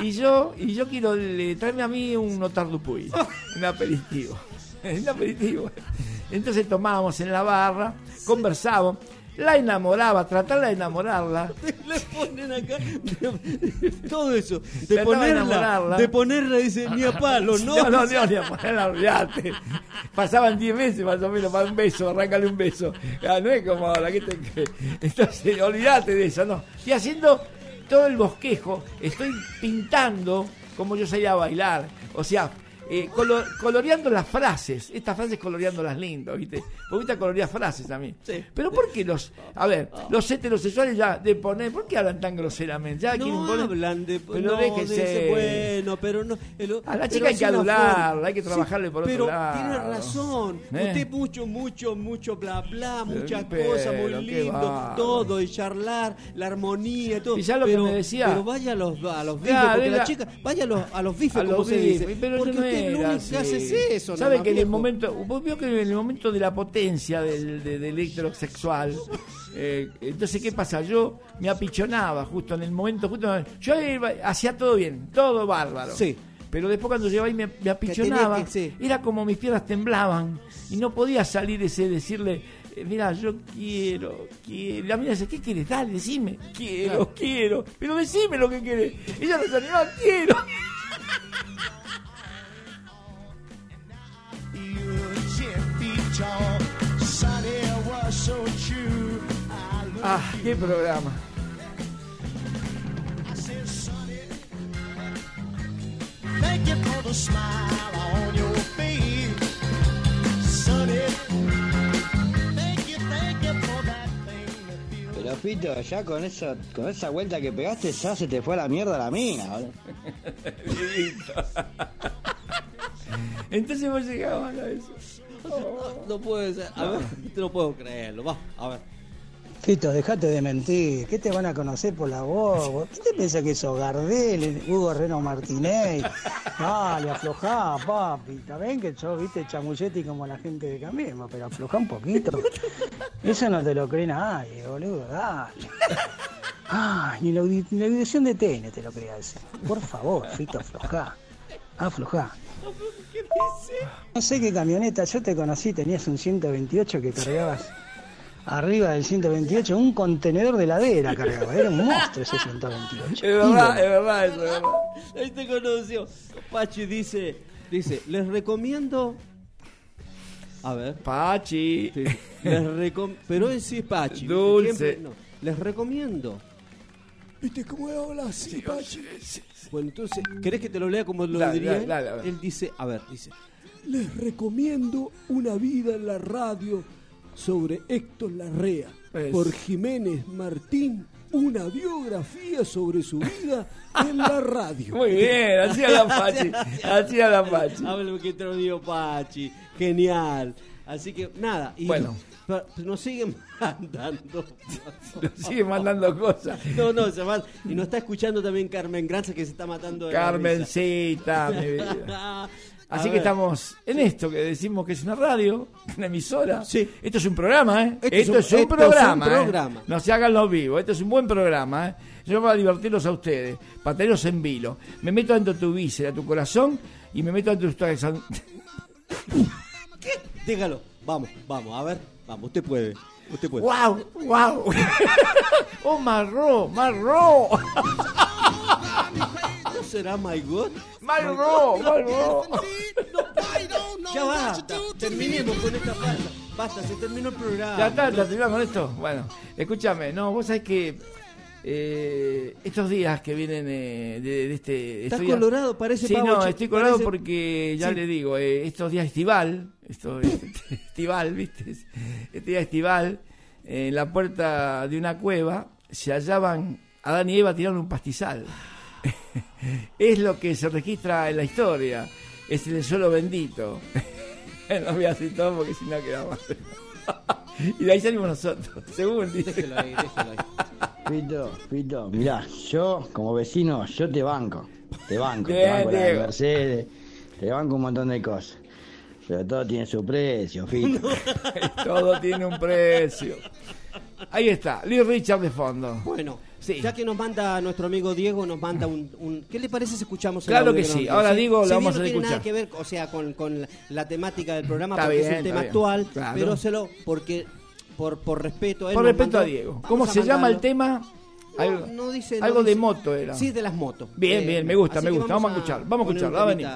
Y yo, y yo quiero le, traerme a mí un otardupuy, un aperitivo. [LAUGHS] Un aperitivo. Entonces tomábamos en la barra, conversábamos, la enamoraba, tratarla de enamorarla. [LAUGHS] Le ponen acá todo eso. De Trataba de ponerla, enamorarla. de ponerla, dice, ni a palo, [LAUGHS] no. No, no, no, ni a ponerla, olvidate. Pasaban 10 meses más o menos para un beso, arráncale un beso. Ah, no es como ahora, ¿qué te crees? Entonces, olvídate de eso, no. Estoy haciendo todo el bosquejo, estoy pintando como yo salía a bailar. O sea, eh, colo- coloreando las frases. Estas frases coloreándolas lindo, ¿viste? Porque viste colorear frases también. Pero ¿por qué los, a ver, los heterosexuales ya de poner, ¿por qué hablan tan groseramente? Ya No poner- hablan de. Pero no, déjese. bueno, pero no. el- A la pero chica hay que adularla, hay que trabajarle por otro pero lado. tiene razón. ¿Eh? Usted mucho, mucho, mucho bla, bla, muchas pero cosas muy lindo. Todo, y charlar, la armonía, todo. Y ya lo que pero, me decía. Pero vaya a los, a los bifes, porque la chica. Vaya a los, a los bifes, A como los se bifes, dice. pero porque no usted lo era único que hace así. es eso. ¿Sabe que en el momento, vos vio que en el momento de la potencia del, de- del heterosexual, eh, entonces qué pasa? Yo me apichonaba justo en el momento, justo yo iba- hacía todo bien, todo bárbaro. Sí. Pero después cuando llegaba y me, me apichonaba, tenía que- sí. era como mis piernas temblaban y no podía salir ese decirle, eh, mira, yo quiero, quiero. La mina dice, ¿qué quieres? Dale, decime, quiero, Claro. quiero. Pero decime lo que querés. Ella nos animaba, quiero. For that thing. Pero Fito, ya con esa, con esa vuelta que pegaste, ya se te fue a la mierda la mina. [LAUGHS] Entonces vos llegabas a eso. No puede ser. A ver, [LAUGHS] no puedo creerlo. Va, a ver. Fito, dejate de mentir. ¿Qué te van a conocer por la voz? ¿Qué te piensas que sos Gardel, Hugo Reno Martínez? [LAUGHS] Dale, aflojá, papi. Está bien que sos, viste, chamulletti como la gente de Cambiemos, pero aflojá un poquito. Eso no te lo cree nadie, boludo. Dale. Ah, ni la, audi- ni la audición de TN te lo decir. Por favor, Fito, aflojá. Aflojá. No sé qué camioneta, yo te conocí, tenías un 128 que cargabas arriba del 128, un contenedor de heladera cargaba, era un monstruo ese 128. Es verdad, es verdad, eso es verdad. Ahí te conoció. Pachi dice, dice, les recomiendo. A ver. Pachi. Sí, les recom- Pero es sí, Pachi. Dulce. Siempre- no. Les recomiendo. ¿Viste cómo habla así, Pachi? Bueno, entonces, ¿querés que te lo lea como lo Dale, diría dale, él? dale, ver. Él dice, a ver, dice. Les recomiendo una vida en la radio sobre Héctor Larrea Es. por Jiménez Martín, una biografía sobre su vida en la radio. Muy bien, hacía la Pachi. [LAUGHS] Hacía la Pachi. Habla lo que te lo dio Pachi. Genial. Así que nada. Y Bueno. Pa- nos siguen [LAUGHS] mandando. Nos sigue mandando cosas. No, no, se van. Y nos está escuchando también Carmen Granza que se está matando de. Carmencita, mi vida. [LAUGHS] Así A que ver. estamos en esto que decimos que es una radio, una emisora. Sí. Esto es un programa, ¿eh? Esto Esto, es es un- un, esto es un programa. ¿eh? programa. No se hagan los vivos. Esto es un buen programa, ¿eh? Yo para divertirlos a ustedes, para tenerlos en vilo. Me meto dentro de tu víscera, tu corazón, y me meto dentro de tu... [LAUGHS] Dígalo. Vamos, vamos, a ver. Vamos, usted puede. Usted puede. ¡Wow! ¡Wow! [LAUGHS] ¡Oh, marró! ¡Marró! [LAUGHS] ¿No será My God? Nobody don't [LAUGHS] Ya basta, terminemos con esta farsa. Basta, se terminó el programa. Ya está, ya terminamos con esto. Bueno, escúchame, no, vos sabés que eh, estos días que vienen eh, de, de este. Estás colorado, parece Sí, pavo no, estoy colorado parece- porque ya Sí. le digo, eh, estos días estival, esto, [LAUGHS] estival, ¿viste? Este día estival, en la puerta de una cueva se hallaban Adán y Eva tirando un pastizal. [LAUGHS] es lo que se registra en la historia, es el suelo bendito. [LAUGHS] no voy a decir todo porque si no queda mal. y de ahí salimos nosotros, según dice. Pito, Pito, mirá, yo como vecino, yo te banco. Te banco, te banco la de. Mercedes, te banco un montón de cosas. Pero todo tiene su precio, Fito. [LAUGHS] Todo tiene un precio. Ahí está, Lee Richard de fondo. Bueno, ya que nos manda nuestro amigo Diego, nos manda un, un- ¿Qué le parece si escuchamos el Claro que sí. Ahora digo, lo si bien vamos no a tiene nada escuchar. que ver, o sea, con, con la, la temática del programa, Está porque es un tema bien. actual, Claro. pero se lo, porque por, por respeto a él Por respeto a mandó- Diego. vamos ¿Cómo a se llama el tema? No, Algo, no dice, no algo de dice. moto era. Sí, de las motos. Bien, Eh, bien, me gusta, me gusta. Vamos a escuchar, vamos a escuchar, va a venir.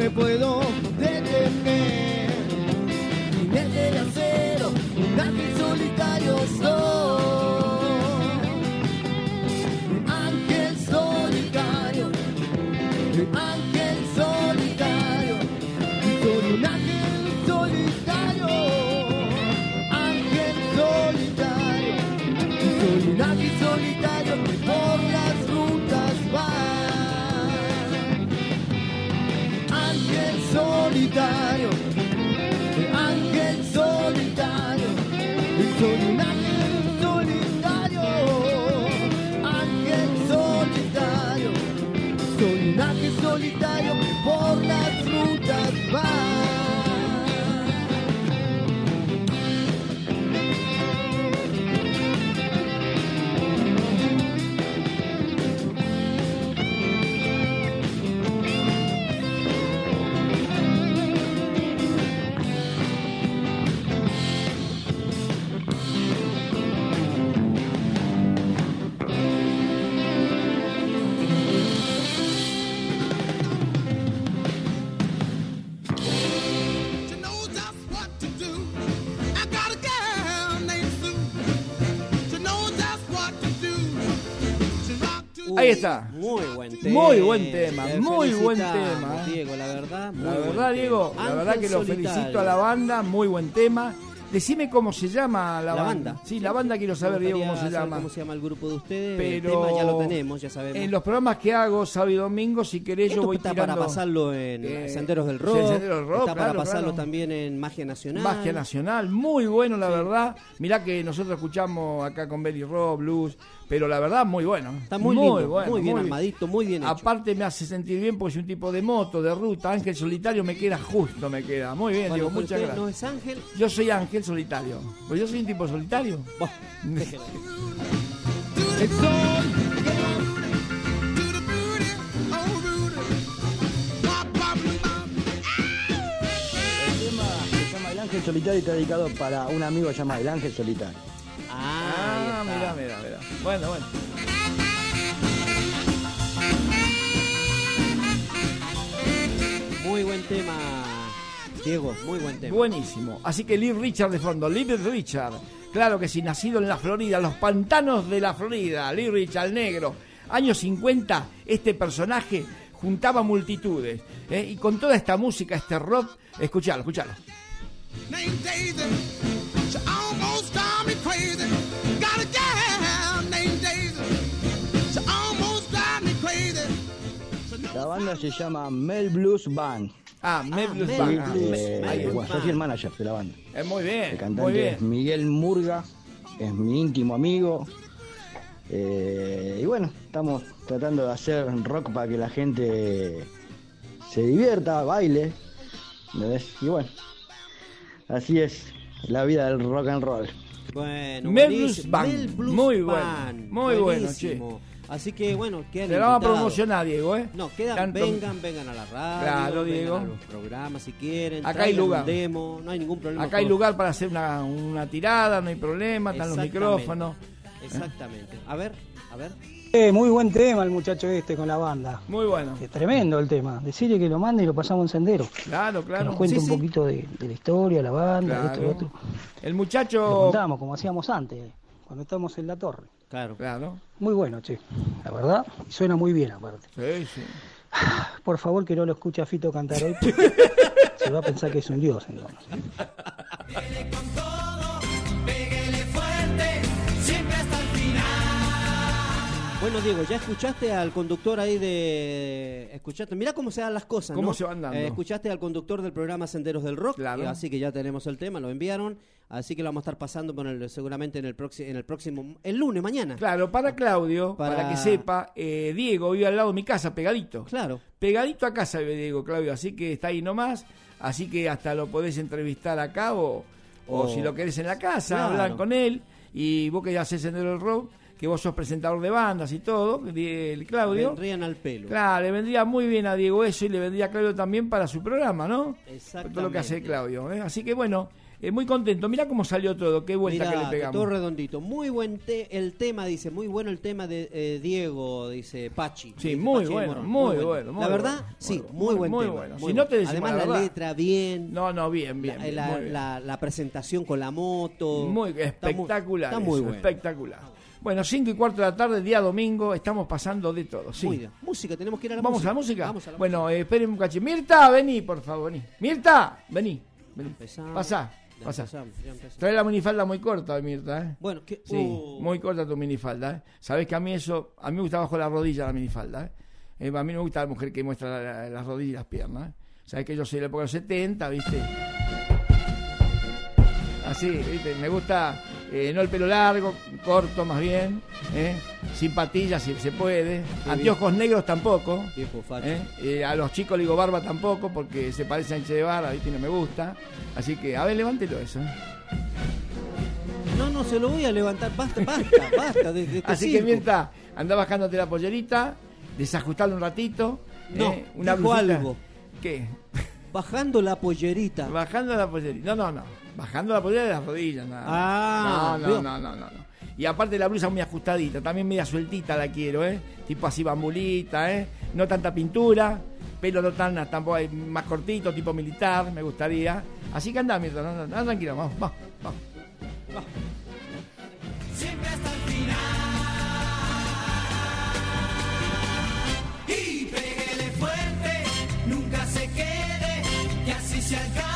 Me puedo buen tema. Muy buen tema, Te muy buen tema. ¿eh? Diego, la verdad. muy La verdad, tema. Diego, la Ángel verdad que lo Solitario. felicito a la banda, muy buen tema. Decime cómo se llama la, La banda. banda. Sí, la banda quiero saber, Diego, cómo se llama. ¿Cómo se llama el grupo de ustedes? Pero el tema ya lo tenemos, ya sabemos. En los programas que hago sábado y domingo, si querés, Esto yo voy está tirando. para pasarlo en Eh, Senderos del Rock. Senderos del Rock, está para pasarlo claro. también en Magia Nacional. Magia Nacional, muy bueno la verdad. Mirá que nosotros escuchamos acá con Belly Rock, Blues, pero la verdad muy bueno. Está muy lindo, bueno, muy bien armadito, muy bien hecho. Aparte me hace sentir bien porque es un tipo de moto, de ruta. Ángel Solitario me queda justo, me queda. Muy bien, Bueno, Diego, pero muchas usted gracias. no es Ángel. Yo soy Ángel Solitario. Pues yo soy un tipo solitario. [LAUGHS] El tema se llama El Ángel Solitario y está dedicado para un amigo llamado El Ángel Solitario. Ah, mira, mira, mira. Bueno, bueno. Muy buen tema, Diego, muy buen tema. Buenísimo. Así que Lee Richard de fondo, Lee Richard. Claro que sí, nacido en la Florida, los pantanos de la Florida, Lee Richard, el negro. Años 50, este personaje juntaba multitudes. ¿eh? Y con toda esta música, este rock, escuchalo, escuchalo. Crazy. Got a gal named Daisy. She almost drive me crazy. La banda se llama Mel Blues Band. Ah, Mel Blues Y, Band. eh, bueno, yo soy el manager de la banda. Eh, muy bien, El muy cantante es bien. Miguel Murga, es mi íntimo amigo. Eh, y bueno, estamos tratando de hacer rock para que la gente se divierta, baile. Y bueno, así es la vida del rock and roll. Bueno, Mel buenísimo. Blues Band. Muy bueno, muy bueno, Buenísimo. Así que bueno, quedan Te la vamos a promocionar, Diego, ¿eh? No, quedan, Tanto- vengan, vengan a la radio, Claro, vengan Diego. a los programas si quieren. Acá hay lugar. demo, no hay ningún problema. Acá hay lugar para hacer una, una tirada, no hay problema, están los micrófonos. Exactamente. A ver, a ver. Eh, muy buen tema el muchacho este con la banda. Muy bueno. Es tremendo el tema. Decirle que lo mande y lo pasamos en sendero. Claro, Que claro. nos cuente Sí, un sí. poquito de, de la historia, la banda, de esto y lo Claro. otro. El Lo muchacho. contamos como hacíamos antes, cuando estábamos en la torre. Claro. Claro. Muy bueno, che. La verdad, y suena muy bien aparte. Sí, sí. [SIGHS] Por favor que no lo escuche a Fito cantar hoy. [LAUGHS] Se va a pensar que es un dios entonces. [LAUGHS] Bueno, Diego, ya escuchaste al conductor ahí de. Escuchaste, mira cómo se dan las cosas. ¿Cómo ¿no? se van dando? Eh, escuchaste al conductor del programa Senderos del Rock. Claro. así que ya tenemos el tema, lo enviaron. Así que lo vamos a estar pasando con el- seguramente en el, próximo en el próximo. El lunes, mañana. Claro, para Claudio, para, Para- que sepa, eh, Diego vive al lado de mi casa, pegadito. Claro. Pegadito a casa vive Diego, Claudio, así que está ahí nomás. Así que hasta lo podés entrevistar acá o, o O- si lo querés en la casa, Claro. hablar con él. Y vos que ya haces Sendero del Rock, que vos sos presentador de bandas y todo, el Claudio. Vendrían al pelo. Claro, le vendría muy bien a Diego eso y le vendría a Claudio también para su programa, ¿no? Exactamente. Todo lo que hace Claudio. ¿eh? Así que bueno, eh, muy contento. Mirá cómo salió todo, qué vuelta Mirá, que le pegamos. todo redondito. Muy buen te- el tema, dice. Muy bueno el tema de eh, Diego, dice Pachi. Sí, Dice muy Pachi bueno, muy bueno, muy La verdad, bueno, sí, muy buen muy tema. bueno. Si bueno. no te decimos Además, la verdad. letra bien. No, no, bien, bien. La, bien, la- muy bien. la- la presentación con la moto. Muy Está muy- espectacular. Está muy, eso, bueno. Espectacular. Bueno, 5 y cuarto de la tarde, día domingo, estamos pasando de todo. Sí. Muy bien. Música, tenemos que ir a la ¿Vamos música. a la música? Vamos a la bueno, eh, esperen un cachín. Mirta, vení, por favor, vení. Mirta, vení. vení. Empezamos. Pasá, empezamos. Trae la minifalda muy corta, Mirta, ¿eh? Bueno, que- Sí, uh. muy corta tu minifalda, ¿eh? Sabés que a mí eso, a mí me gusta bajo la rodilla la minifalda, ¿eh? Eh, a mí no me gusta la mujer que muestra la- la- las rodillas y las piernas. Sabés que yo soy de la época de los 70, ¿viste? Así, ¿viste? Me gusta, eh, no el pelo largo, corto más bien, ¿eh? Sin patillas si se puede. Qué Anteojos negros tampoco. Viejo. ¿eh? Eh, a los chicos le digo barba tampoco porque se parece a Che de Barba, ¿viste? No me gusta. Así que, a ver, levántelo eso. No, no, se lo voy a levantar. Basta, basta, [LAUGHS] basta. De, de este Así que. Mirta, anda bajándote la pollerita, desajustalo un ratito. No, una dijo algo. ¿Qué? Bajando la pollerita. Bajando la pollerita. No, no, no. Bajando la polera de las rodillas, nada. Ah, no, no, no, no, no. Y aparte la blusa muy ajustadita, también media sueltita la quiero, ¿eh? Tipo así bambulita, ¿eh? No tanta pintura, pelo no tan, tampoco hay más cortito, tipo militar, me gustaría. Así que anda, mientras, anda, anda, tranquilo, vamos, vamos, vamos. Siempre hasta el final. Y pégale fuerte, nunca se quede, que así se alcanza.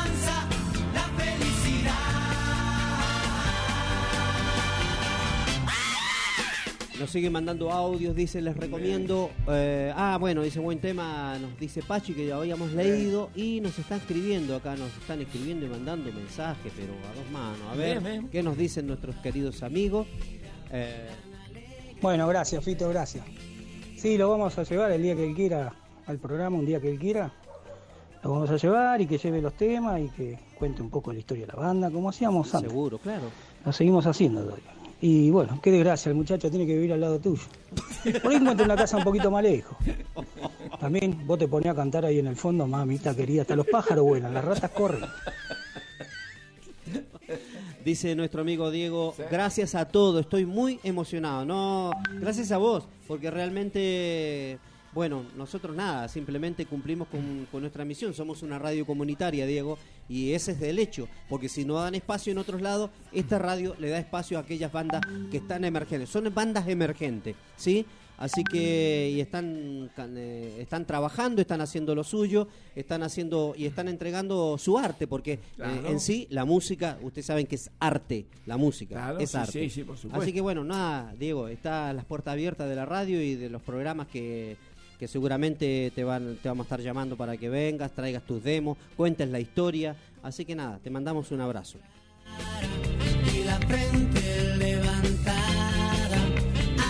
Nos siguen mandando audios, dice, les recomiendo. eh, ah, bueno, dice buen tema, nos dice Pachi que ya habíamos leído y nos están escribiendo acá, nos están escribiendo y mandando mensajes, pero a dos manos. A ver, Bien, bien. ¿qué nos dicen nuestros queridos amigos? Eh, Bueno, gracias, Fito, gracias. Sí, lo vamos a llevar el día que él quiera al programa, un día que él quiera. Lo vamos a llevar y que lleve los temas y que cuente un poco la historia de la banda, como hacíamos antes. seguro, claro. Lo seguimos haciendo todavía. Y bueno, qué desgracia, el muchacho tiene que vivir al lado tuyo. Por ahí encuentra una casa un poquito más lejos. También vos te ponías a cantar ahí en el fondo, mamita querida, hasta los pájaros vuelan, las ratas corren. Dice nuestro amigo Diego, gracias a todo, estoy muy emocionado. No, gracias a vos, porque realmente, bueno, nosotros nada, simplemente cumplimos con, con nuestra misión. Somos una radio comunitaria, Diego, y ese es del hecho, porque si no dan espacio en otros lados, esta radio le da espacio a aquellas bandas que están emergentes. Son bandas emergentes, ¿sí? Así que y están eh, están trabajando, están haciendo lo suyo, están haciendo y están entregando su arte, porque eh, en sí la música, ustedes saben que es arte, la música Claro, es sí, arte. sí, sí, por supuesto. Así que bueno, nada, Diego, está las puertas abiertas de la radio y de los programas que, que seguramente te van te vamos a estar llamando para que vengas, traigas tus demos, cuentes la historia. Así que nada, te mandamos un abrazo. y la frente levantada.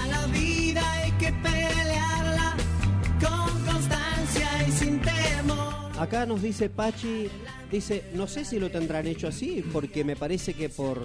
A la vida hay que pelearla con constancia y sin temor. Acá nos dice Pachi, dice, no sé si lo tendrán hecho así, porque me parece que por...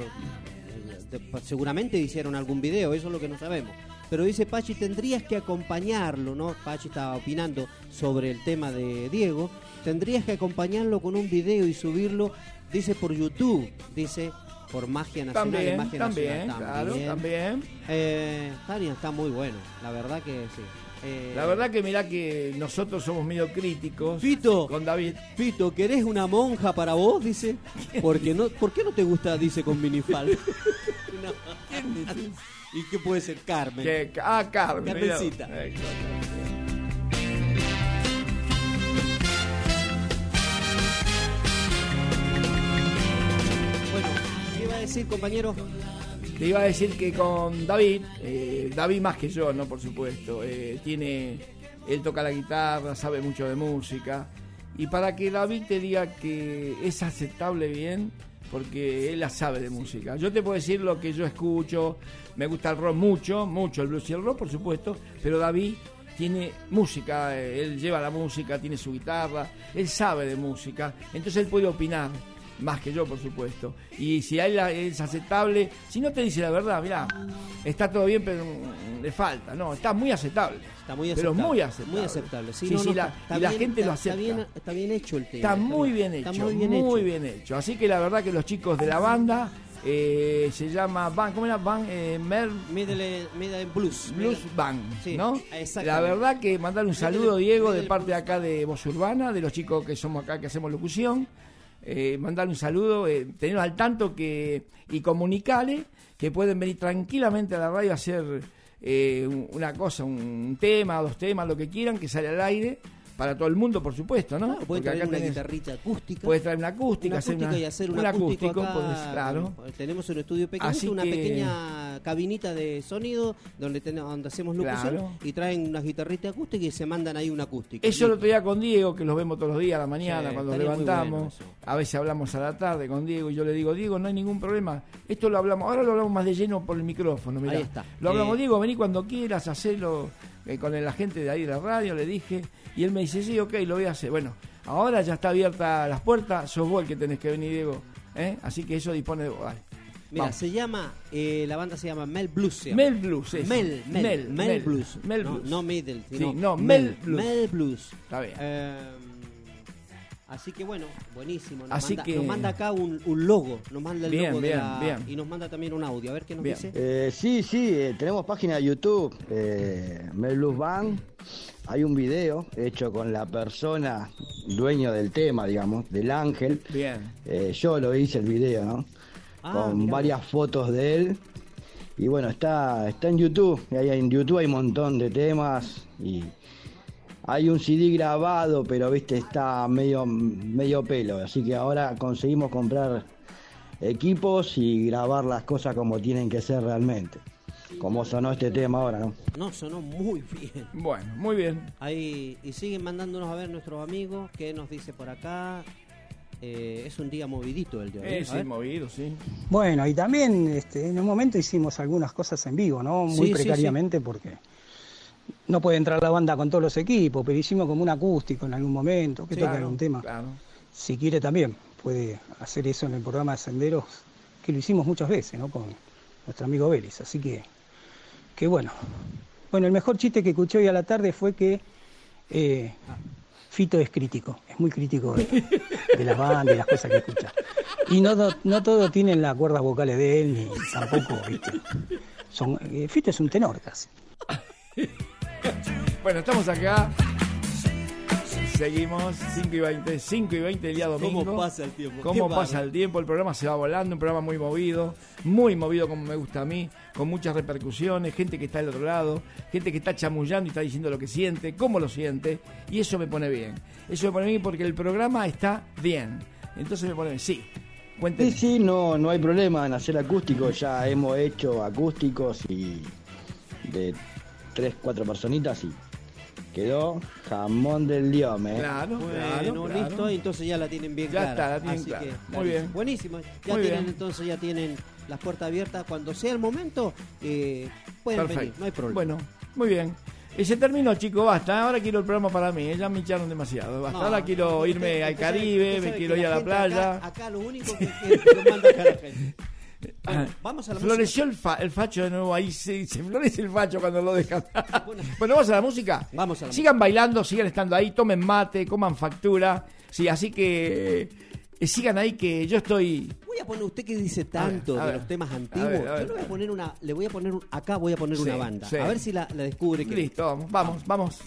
de- seguramente hicieron algún video, eso es lo que no sabemos. Pero dice Pachi, tendrías que acompañarlo, ¿no? Pachi estaba opinando sobre el tema de Diego. Tendrías que acompañarlo con un video y subirlo, dice, por YouTube, dice, por Magia Nacional. También, Magia también, Nacional, claro, también. Eh, está bien, está muy bueno, la verdad que sí. Eh, La verdad que mirá que nosotros somos medio críticos. Fito, con David. Fito, ¿querés una monja para vos? Dice. [LAUGHS] Porque no, ¿Por qué no te gusta? Dice con minifalda. [LAUGHS] No. ¿Y qué puede ser Carmen? Ah, Carmen. Carmencita. Bueno, ¿qué iba a decir, compañero? Te iba a decir que con David, eh, David más que yo, no por supuesto, eh, tiene, él toca la guitarra, sabe mucho de música, y para que David te diga que es aceptable bien, porque él la sabe de música. Yo te puedo decir lo que yo escucho, me gusta el rock mucho, mucho el blues y el rock, por supuesto, pero David tiene música, eh, él lleva la música, tiene su guitarra, él sabe de música, entonces él puede opinar más que yo, por supuesto. Y si él la- es aceptable, si no te dice la verdad, mira, está todo bien, pero le falta. No, está muy aceptable. Está muy Pero aceptable. muy aceptable. Muy aceptable. Sí, Sí, no, sí, no, la- está- y la bien, gente lo acepta. Está bien, está bien hecho el tema. Está muy bien hecho. Está muy bien hecho. muy bien hecho. Así que la verdad que los chicos de la banda eh, se llama Van, ¿cómo era? Van eh, Mer Middle, Middle Blues. Blues Band, Sí, ¿no? La verdad que mandar un saludo, Middle- Diego, de parte de acá de Voz Urbana, de los chicos que somos acá, que hacemos locución. Eh, un saludo, eh, al tanto que y comunicarles que pueden venir tranquilamente a la radio a hacer eh, un- una cosa, un tema, dos temas, lo que quieran, que sale al aire. Para todo el mundo, por supuesto, ¿no? Claro, puede Porque traer una tenés- guitarrita acústica. Puedes traer una acústica, Una hacer acústica una- y hacer un un acústico, acústico, acá, podés- claro. Tenemos un estudio pequeño, Así una que- pequeña cabinita de sonido donde, ten- donde hacemos locución Claro. y traen unas guitarritas acústicas y se mandan ahí una acústica. Eso lo otro día con Diego, que los vemos todos los días a la mañana Sí, cuando levantamos. bueno a veces hablamos a la tarde con Diego y yo le digo, Diego, no hay ningún problema. Esto lo hablamos, ahora lo hablamos más de lleno por el micrófono. mirá. Ahí está. Lo hablamos, Eh, Diego, vení cuando quieras, hacelo con la gente de ahí de la radio, le dije. Y él me dice, sí, ok, lo voy a hacer. Bueno, ahora ya está abierta las puertas, sos vos el que tenés que venir, Diego. ¿eh? Así que eso dispone de vos. dale. Mira, Vamos. se llama, eh, la banda se llama Mel Blues. se llama. Mel Blues, eso. Mel, Mel, Mel, Mel, Mel, Blues. Mel Blues. no Middle, Sí, no, Mel Blues. Mel Blues. Está bien. Eh, así que bueno, buenísimo. Nos, Así manda, que- nos manda acá un, un logo, nos manda el Bien, logo de bien, la- bien. y nos manda también un audio. A ver qué nos Bien. dice. Eh, sí, sí, eh, tenemos página de YouTube, eh, Mel Blues Band. Hay un video hecho con la persona dueño del tema, digamos, del ángel. Bien. Eh, yo lo hice el video, ¿no? Ah, con mirá varias fotos de él. Y bueno, está, está en YouTube. Y ahí en YouTube hay un montón de temas. Y, hay un CD grabado, pero viste, está medio, medio pelo. Así que ahora conseguimos comprar equipos y grabar las cosas como tienen que ser realmente. Como sonó este tema ahora, ¿no? No, sonó muy bien. Bueno, muy bien. Ahí, y siguen mandándonos a ver nuestros amigos. ¿Qué nos dice por acá? Eh, es un día movidito el de hoy. Eh, sí, movido, sí. Bueno, y también este, en un momento hicimos algunas cosas en vivo, ¿no? Muy Sí, sí, precariamente porque no puede entrar la banda con todos los equipos, pero hicimos como un acústico en algún momento, que toque Claro, algún tema. claro. Si quiere también puede hacer eso en el programa de Senderos, que lo hicimos muchas veces, ¿no? Con nuestro amigo Vélez. Así que, que bueno. Bueno, el mejor chiste que escuché hoy a la tarde fue que eh, Fito es crítico, es muy crítico de, de las bandas y las cosas que escucha. Y no, no todo tienen las cuerdas vocales de él, ni tampoco, ¿viste? Son, eh, Fito es un tenor casi. [LAUGHS] Bueno, estamos acá. Seguimos 5 y 20, 5 y 20 el día domingo. ¿Cómo pasa el tiempo? ¿Cómo Qué pasa el tiempo? El programa se va volando, un programa muy movido, muy movido como me gusta a mí, con muchas repercusiones, gente que está del otro lado, gente que está chamullando y está diciendo lo que siente, cómo lo siente, y eso me pone bien. Eso me pone bien porque el programa está bien. Entonces me pone bien. Sí, cuéntenme. Sí, sí, no, no hay problema en hacer acústicos. Ya hemos hecho acústicos y de tres, cuatro personitas y quedó jamón del diome. Claro, Bueno, claro, claro. listo, entonces ya la tienen bien Ya clara. está, la tienen Así clara. que, Muy bien. Buenísimo. Ya Muy tienen bien. entonces ya tienen las puertas abiertas. Cuando sea el momento, eh, pueden Perfecto. venir, no hay problema. Bueno, muy bien. Y se terminó, chicos, basta. Ahora quiero el programa para mí. eh, Ya me echaron demasiado. Basta. No, Ahora quiero usted- irme al usted sabe- Caribe, me quiero ir a la playa. Acá, acá lo único que, que, que manda acá la gente. Bueno, vamos a la Floreció el, fa- el facho de nuevo ahí, se, se florece el facho cuando lo dejan. [LAUGHS] bueno, vamos a la música. Vamos a la Sigan bailando, sigan estando ahí, tomen mate, coman factura. Sí, así que eh, sigan ahí que yo estoy. Voy a poner usted que dice tanto de ver. los temas A antiguos. ver, a ver. Yo le voy a poner una, le voy a poner acá voy a poner Sí, una banda. sí. A ver si la, la descubre. que- Listo, vamos, vamos, vamos.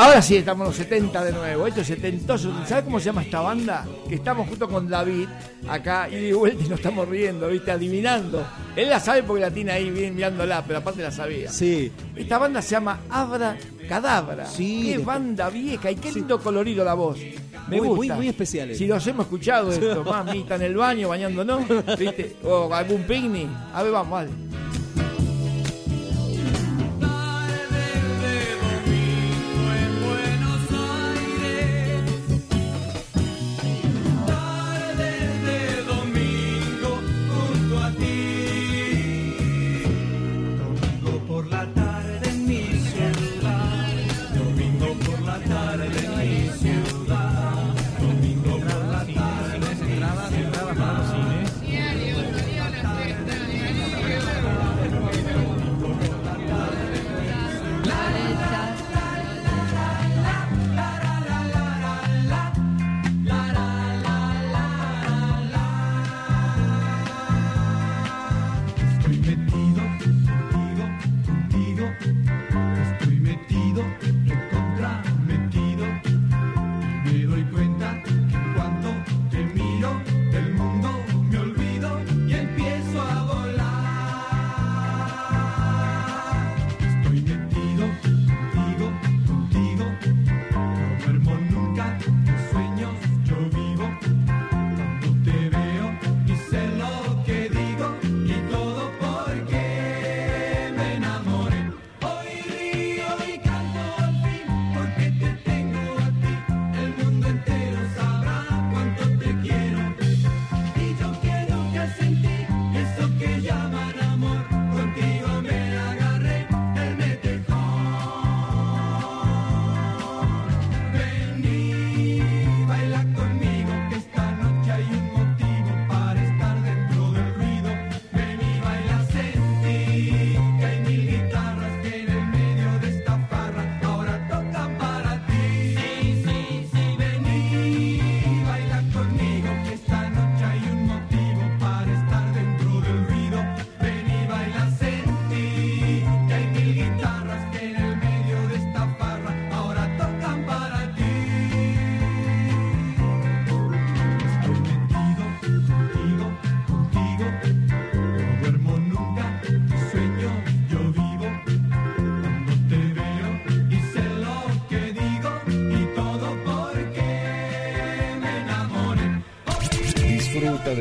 Ahora sí, estamos en los 70 de nuevo. Esto es setentoso. ¿Sabes cómo se llama esta banda? Que estamos junto con David acá y de vuelta y nos estamos riendo, ¿viste? Adivinando. Él la sabe porque la tiene ahí bien mirándola, pero aparte la sabía. Sí. Esta banda se llama Abra Cadabra. Sí, Qué banda vieja y qué lindo colorido la voz. Me Muy- gusta. muy- muy especial. Si los hemos escuchado esto, [LAUGHS] mamita en el baño bañándonos, ¿viste? O algún picnic. A ver, vamos, vale.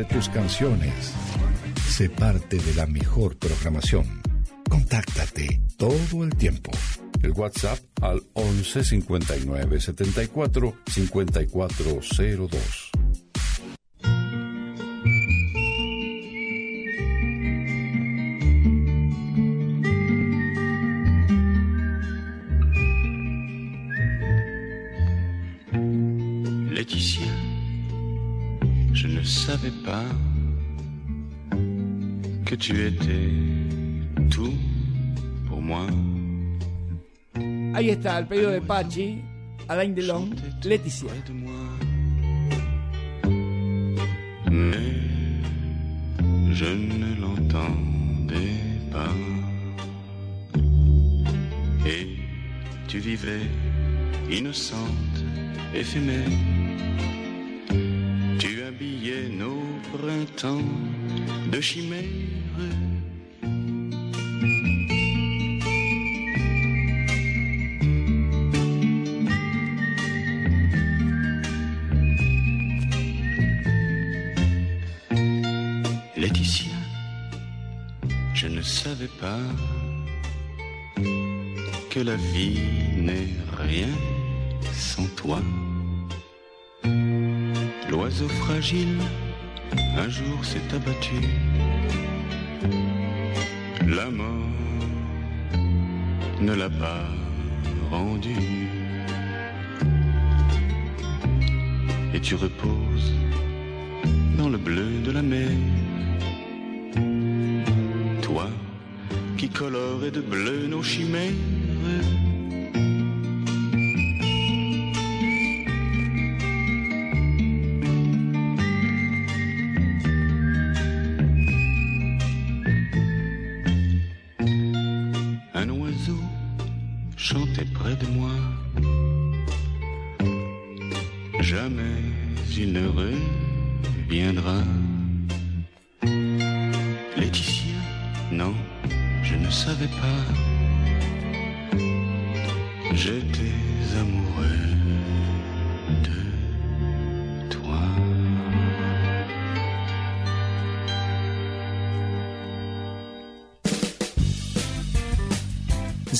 Tus canciones. Sé parte de la mejor programación. Contáctate todo el tiempo. El WhatsApp al 11 59 74 5402. Ahí está, el pedido de Pachi, Alain Delon, Leticia. Mais je ne l'entendais pas. Et tu vivais innocente, éphémère. Tu habillais nos printemps de chimères. La vie n'est rien sans toi. L'oiseau fragile un jour s'est abattu. La mort ne l'a pas rendu. Et tu reposes dans le bleu de la mer. Toi qui colorais de bleu nos chimères.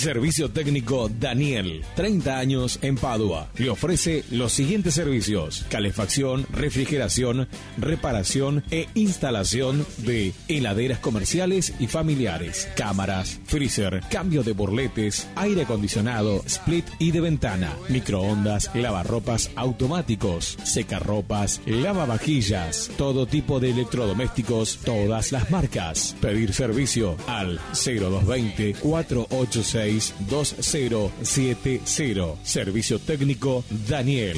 Servicio técnico Daniel, 30 años en Padua. Le ofrece los siguientes servicios: calefacción, refrigeración, reparación e instalación de heladeras comerciales y familiares, cámaras, freezer, cambio de burletes, aire acondicionado, split y de ventana, microondas, lavarropas automáticos, secarropas, lavavajillas, todo tipo de electrodomésticos, todas las marcas. Pedir servicio al 0220 486 2070. Servicio técnico Daniel.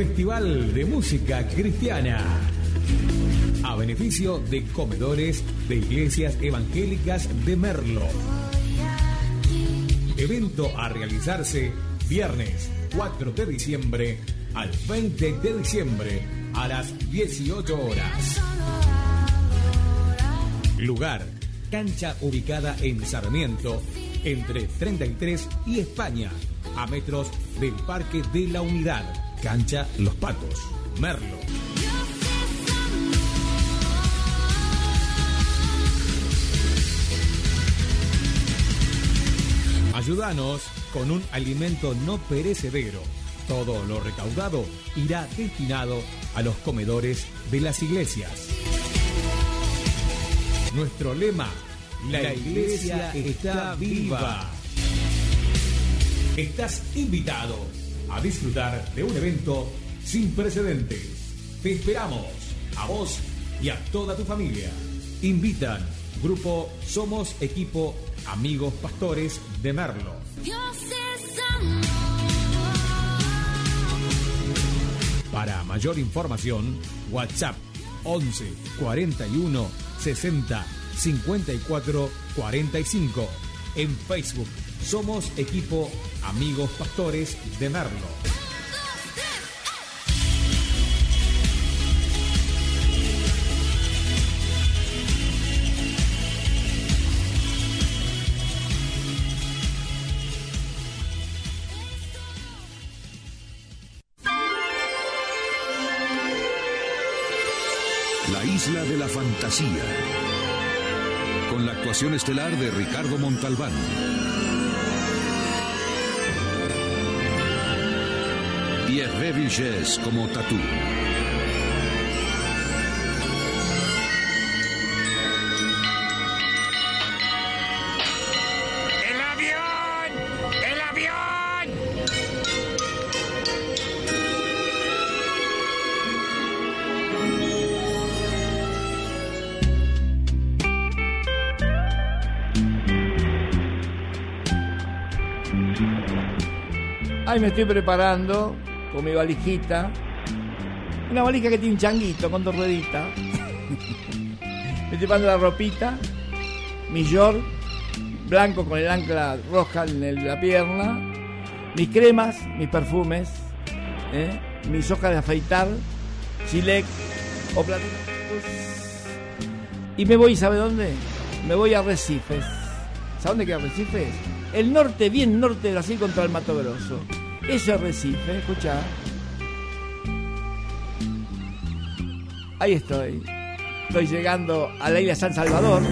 Festival de Música Cristiana. A beneficio de comedores de iglesias evangélicas de Merlo. Evento a realizarse viernes 4 de diciembre al 20 de diciembre a las 18 horas. Lugar, cancha ubicada en Sarmiento, entre 33 y España, a metros del Parque de la Unidad. Cancha Los Patos, Merlo. Ayúdanos con un alimento no perecedero. Todo lo recaudado irá destinado a los comedores de las iglesias. Nuestro lema, la, iglesia, está viva. Estás invitado a disfrutar de un evento sin precedentes. Te esperamos, a vos y a toda tu familia. Invitan Grupo Somos Equipo Amigos Pastores de Merlo. Dios es amor. Para mayor información, WhatsApp 11 41 60 54 45. En Facebook, Somos Equipo Amigos Pastores de Merlo. La isla de la fantasía. Con la actuación estelar de Ricardo Montalbán. Y Hervé Villés como Tatú. ¡El avión! ¡El avión! Ahí me estoy preparando con mi valijita. Una valija que tiene un changuito con dos rueditas. me [LAUGHS] estoy la ropita. Mi short blanco con el ancla roja en el- la pierna. Mis cremas, mis perfumes. ¿eh? Mis hojas de afeitar. Chilec o platino. Y me voy, ¿sabe dónde? Me voy a Recifes. ¿Sabe dónde queda Recifes? El norte, bien norte de Brasil contra el Mato Grosso. Eso es Recife, escucha. Ahí estoy. Estoy llegando a la isla San Salvador.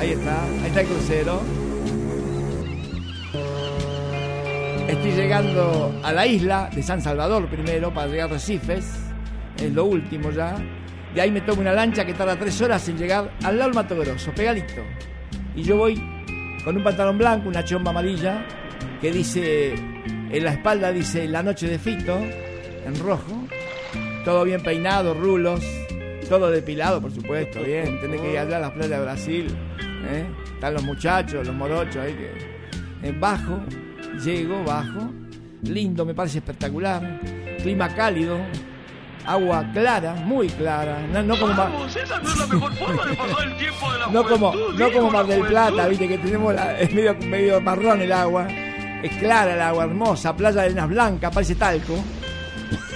Ahí está, ahí está el crucero. Estoy llegando a la isla de San Salvador primero para llegar a Recifes. Es lo último ya. De ahí me tomo una lancha que tarda tres horas en llegar al lado Mato Grosso, pegadito. Y yo voy con un pantalón blanco, una chomba amarilla, que dice, en la espalda dice La Noche de Fito, en rojo. Todo bien peinado, rulos, todo depilado, por supuesto, bien. Tenés que ir allá a las playas de Brasil. ¿eh? Están los muchachos, los morochos ahí que. En bajo, llego, bajo. Lindo, me parece espectacular. Clima cálido, agua clara, muy clara. No, no como Mar- Vamos, esa no es la mejor forma de pasar el tiempo de la no como, no como Mar del Plata, viste que tenemos la, [LAUGHS] es medio, medio marrón el agua. Es clara el agua, hermosa, playa de arenas blancas, parece talco. [LAUGHS]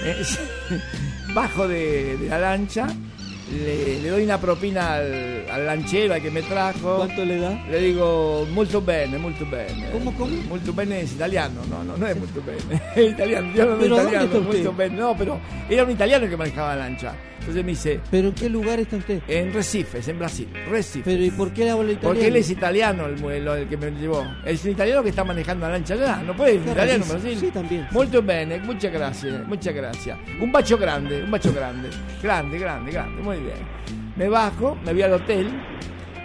Eh, Bajo de, de la lancha, le, le doy una propina al, al lanchero al que me trajo. ¿Cuánto le da? Le digo molto bene, molto bene. ¿Cómo, cómo? Molto bene es italiano, no, no, no es molto bene. [LAUGHS] Es italiano, yo no soy ¿Pero dónde italiano, molto bene. No, pero era un italiano que manejaba la lancha. Entonces me dice, ¿Pero en qué lugar está usted? en Recifes, en Brasil. Recifes. ¿Pero y por qué le habla italiano? Porque él es italiano, el, el, el que me llevó. Es un italiano que está manejando la lancha allá. No puede Claro, italiano sí, Brasil. sí, también. Molto bene, muchas gracias, muchas gracias. Un bacho grande, un bacho grande. Grande, grande, grande, muy bien. Me bajo, me voy al hotel.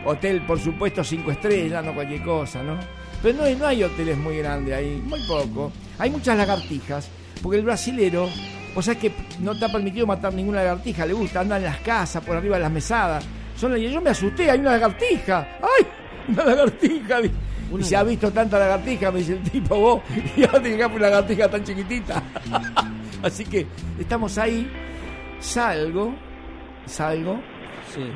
Hotel, por supuesto, cinco estrellas, no cualquier cosa, ¿no? Pero no, hay- no hay hoteles muy grandes ahí, muy poco. Hay muchas lagartijas, porque el brasilero, o sea que no te ha permitido matar ninguna lagartija, le gusta, andar en las casas, por arriba de las mesadas. Son, yo me asusté, hay una lagartija. ¡Ay! Una lagartija. Y se ha visto tanta lagartija, me dice el tipo, vos, [LAUGHS] y ahora te una lagartija tan chiquitita. [LAUGHS] Así que estamos ahí, salgo, salgo,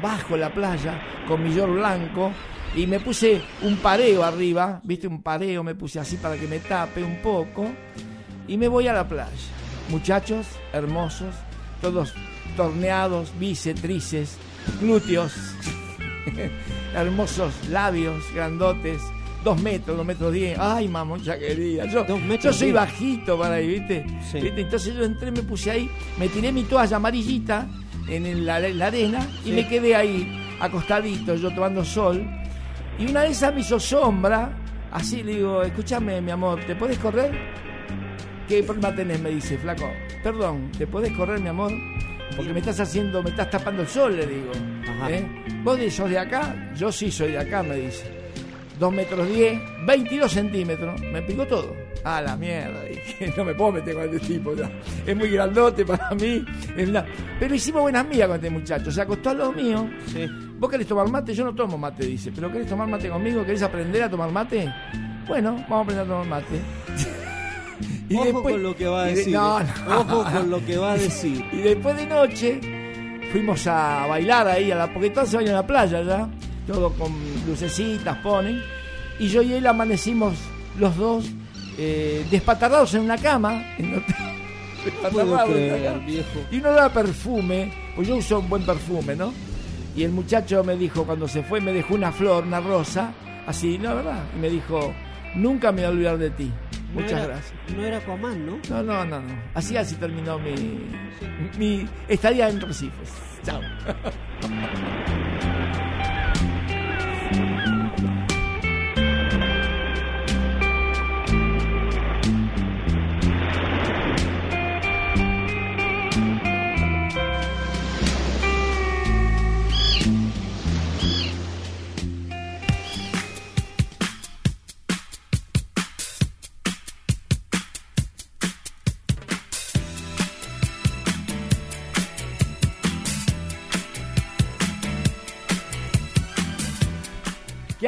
bajo la playa con mi yor blanco y me puse un pareo arriba, viste, un pareo me puse así para que me tape un poco y me voy a la playa. Muchachos hermosos, todos torneados, bicetrices, glúteos, [LAUGHS] hermosos labios grandotes, dos metros, dos metros diez. Ay, mamucha querida, yo, yo soy bajito para ahí, ¿viste? ¿viste? Entonces yo entré, me puse ahí, me tiré mi toalla amarillita en la, la arena y Sí. me quedé ahí, acostadito, yo tomando sol. Y una de esas me hizo sombra, así le digo, escúchame, mi amor, ¿te podés correr? ¿Qué problema tenés? Me dice, flaco. Perdón, ¿te podés correr, mi amor? Porque me estás haciendo, me estás tapando el sol, le digo. ¿Eh? ¿Vos sos de acá? Yo sí soy de acá, me dice. 2 metros 10, 22 centímetros. Me picó todo. Ah, la mierda. [LAUGHS] Dije, no me puedo meter con este tipo ya. Es muy grandote para mí. una- Pero hicimos buenas amigas con este muchacho. Se acostó a los míos. ¿Vos querés tomar mate? Yo no tomo mate, dice. ¿Pero querés tomar mate conmigo? ¿Querés aprender a tomar mate? Bueno, vamos a aprender a tomar mate. Ojo con lo que va a de- decir. no, eh. no. Ojo con lo que va a decir. [LAUGHS] Y después de noche fuimos a bailar ahí, a la, porque todos se bañan en la playa ya, todo con lucecitas ponen. Y yo y él amanecimos los dos eh, despatarrados en una cama. En hotel. [LAUGHS] Despatarrados en creer, una cama. viejo. Y uno daba perfume, pues yo uso un buen perfume, ¿no? Y el muchacho me dijo, cuando se fue, me dejó una flor, una rosa, así, la verdad. Y me dijo, nunca me voy a olvidar de ti. No Muchas era- gracias. No era Aquaman, ¿no? No, no, no, no. Así así terminó mi, mi estadía en Recifes. Chao. [LAUGHS]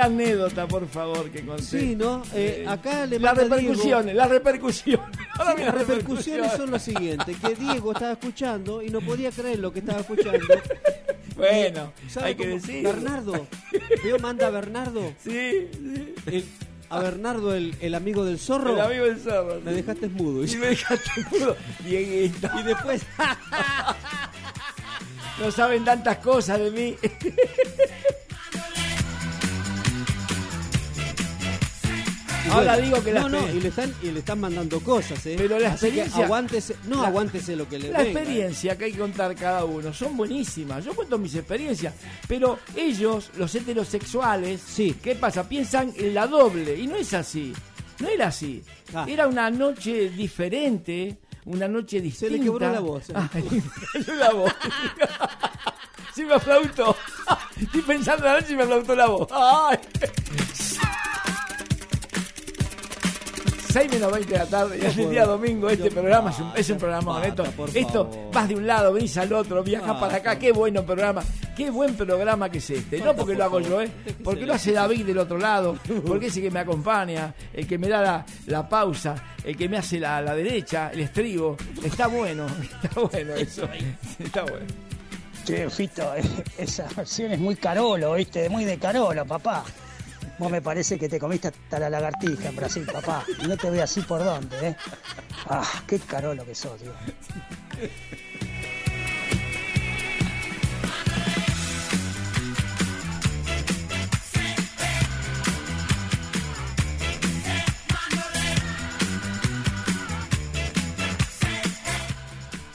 anécdota, por favor, que conté. Sí, ¿no? Eh, acá le Las repercusiones, Diego- las repercusiones. [LAUGHS] Ahora Sí, viene las repercusiones son las siguientes, que Diego estaba escuchando y no podía creer lo que estaba escuchando. [LAUGHS] Bueno, ¿sabe hay que decirlo. Bernardo, veo manda a Bernardo. [LAUGHS] Sí, sí. El- a Bernardo, el, el amigo del zorro. El amigo del zorro. Me dejaste mudo. Y me dejaste mudo. Dieguito. Y después. No saben tantas cosas de mí. Ahora Bueno, digo que la no, no, y le están y le están mandando cosas, ¿eh? Pero la Así experiencia- aguántese, no la- aguántese lo que le La venga. experiencia que hay que contar cada uno son buenísimas. Yo cuento mis experiencias, pero ellos, los heterosexuales, Sí. ¿qué pasa? Piensan en la doble y no es así. No era así. Ah. Era una noche diferente, una noche Se distinta. le quebró la voz. ¿eh? Ay, [LAUGHS] la voz. [LAUGHS] Sí me aplautó. [LAUGHS] Estoy pensando en la noche y me aplautó la voz. Ay. 6 menos 20 de la tarde, y es el día domingo. Este programa es un, es un programa honesto. por Esto, vas de un lado, venís al otro, viajas Ah, para acá. Qué bueno programa, qué buen programa que es este. No porque lo hago yo, ¿eh? Porque lo hace David del otro lado, [LAUGHS] porque es el que me acompaña, el que me da la, la pausa, el que me hace la, la derecha, el estribo. Está bueno, [LAUGHS] está bueno eso. Está bueno. Che, Fito, eh, esa versión es muy carolo, ¿viste? Muy de carolo, papá. Vos me parece que te comiste hasta la lagartija en Brasil, papá. No te veo así por dónde, ¿eh? Ah, qué carolo que sos, tío.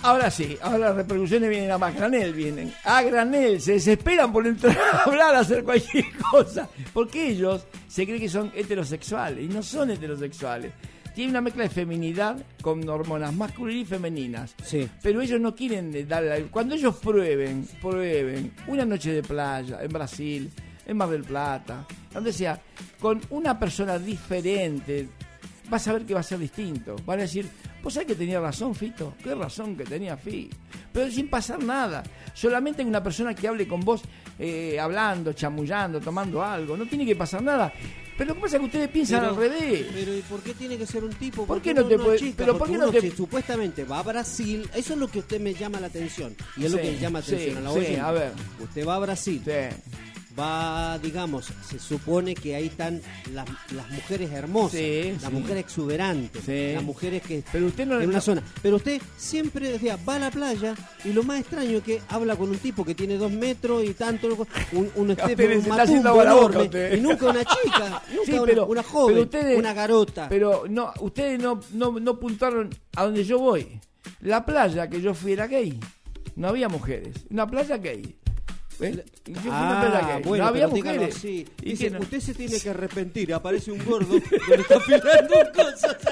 Ahora sí, ahora las repercusiones vienen a más granel, vienen a granel, se desesperan por entrar [LAUGHS] a hablar, a hacer cualquier cosa, porque ellos se creen que son heterosexuales y no son heterosexuales. Tienen una mezcla de feminidad con hormonas masculinas y femeninas. Sí. Pero ellos no quieren eh, darle. Cuando ellos prueben, prueben una noche de playa en Brasil, en Mar del Plata, donde sea, con una persona diferente, vas a ver que va a ser distinto. Van a decir, vos sabés que tenía razón, Fito, qué razón que tenía Fito. Pero sin pasar nada. Solamente hay una persona que hable con vos, eh, hablando, chamullando, tomando algo. No tiene que pasar nada. Pero lo que pasa es que ustedes piensan Pero- al revés. Pero ¿y por qué tiene que ser un tipo? ¿Por qué no te una puede- chica? pero por qué no te- que supuestamente va a Brasil, eso es lo que usted me llama la atención. Y es lo que le llama sí, atención a la sí, a ver. Usted va a Brasil. Va, digamos, se supone que ahí están las, las mujeres hermosas, Sí, las sí. mujeres exuberantes, Sí. las mujeres que Pero usted no en una zona. Pero usted siempre decía, va a la playa y lo más extraño es que habla con un tipo que tiene dos metros y tanto, un, un, [LAUGHS] Usted la boca, enorme, y nunca una chica, [LAUGHS] nunca una, pero- una joven, pero ustedes- una garota. Pero no, ustedes no, no, no puntaron a donde yo voy. La playa que yo fui era gay. No había mujeres. Una playa gay. Playa Ah, gay. bueno, no había mujeres. así. ¿Y Dice, no? usted se tiene que arrepentir. Aparece un gordo [LAUGHS] que le está filando cosas. [LAUGHS]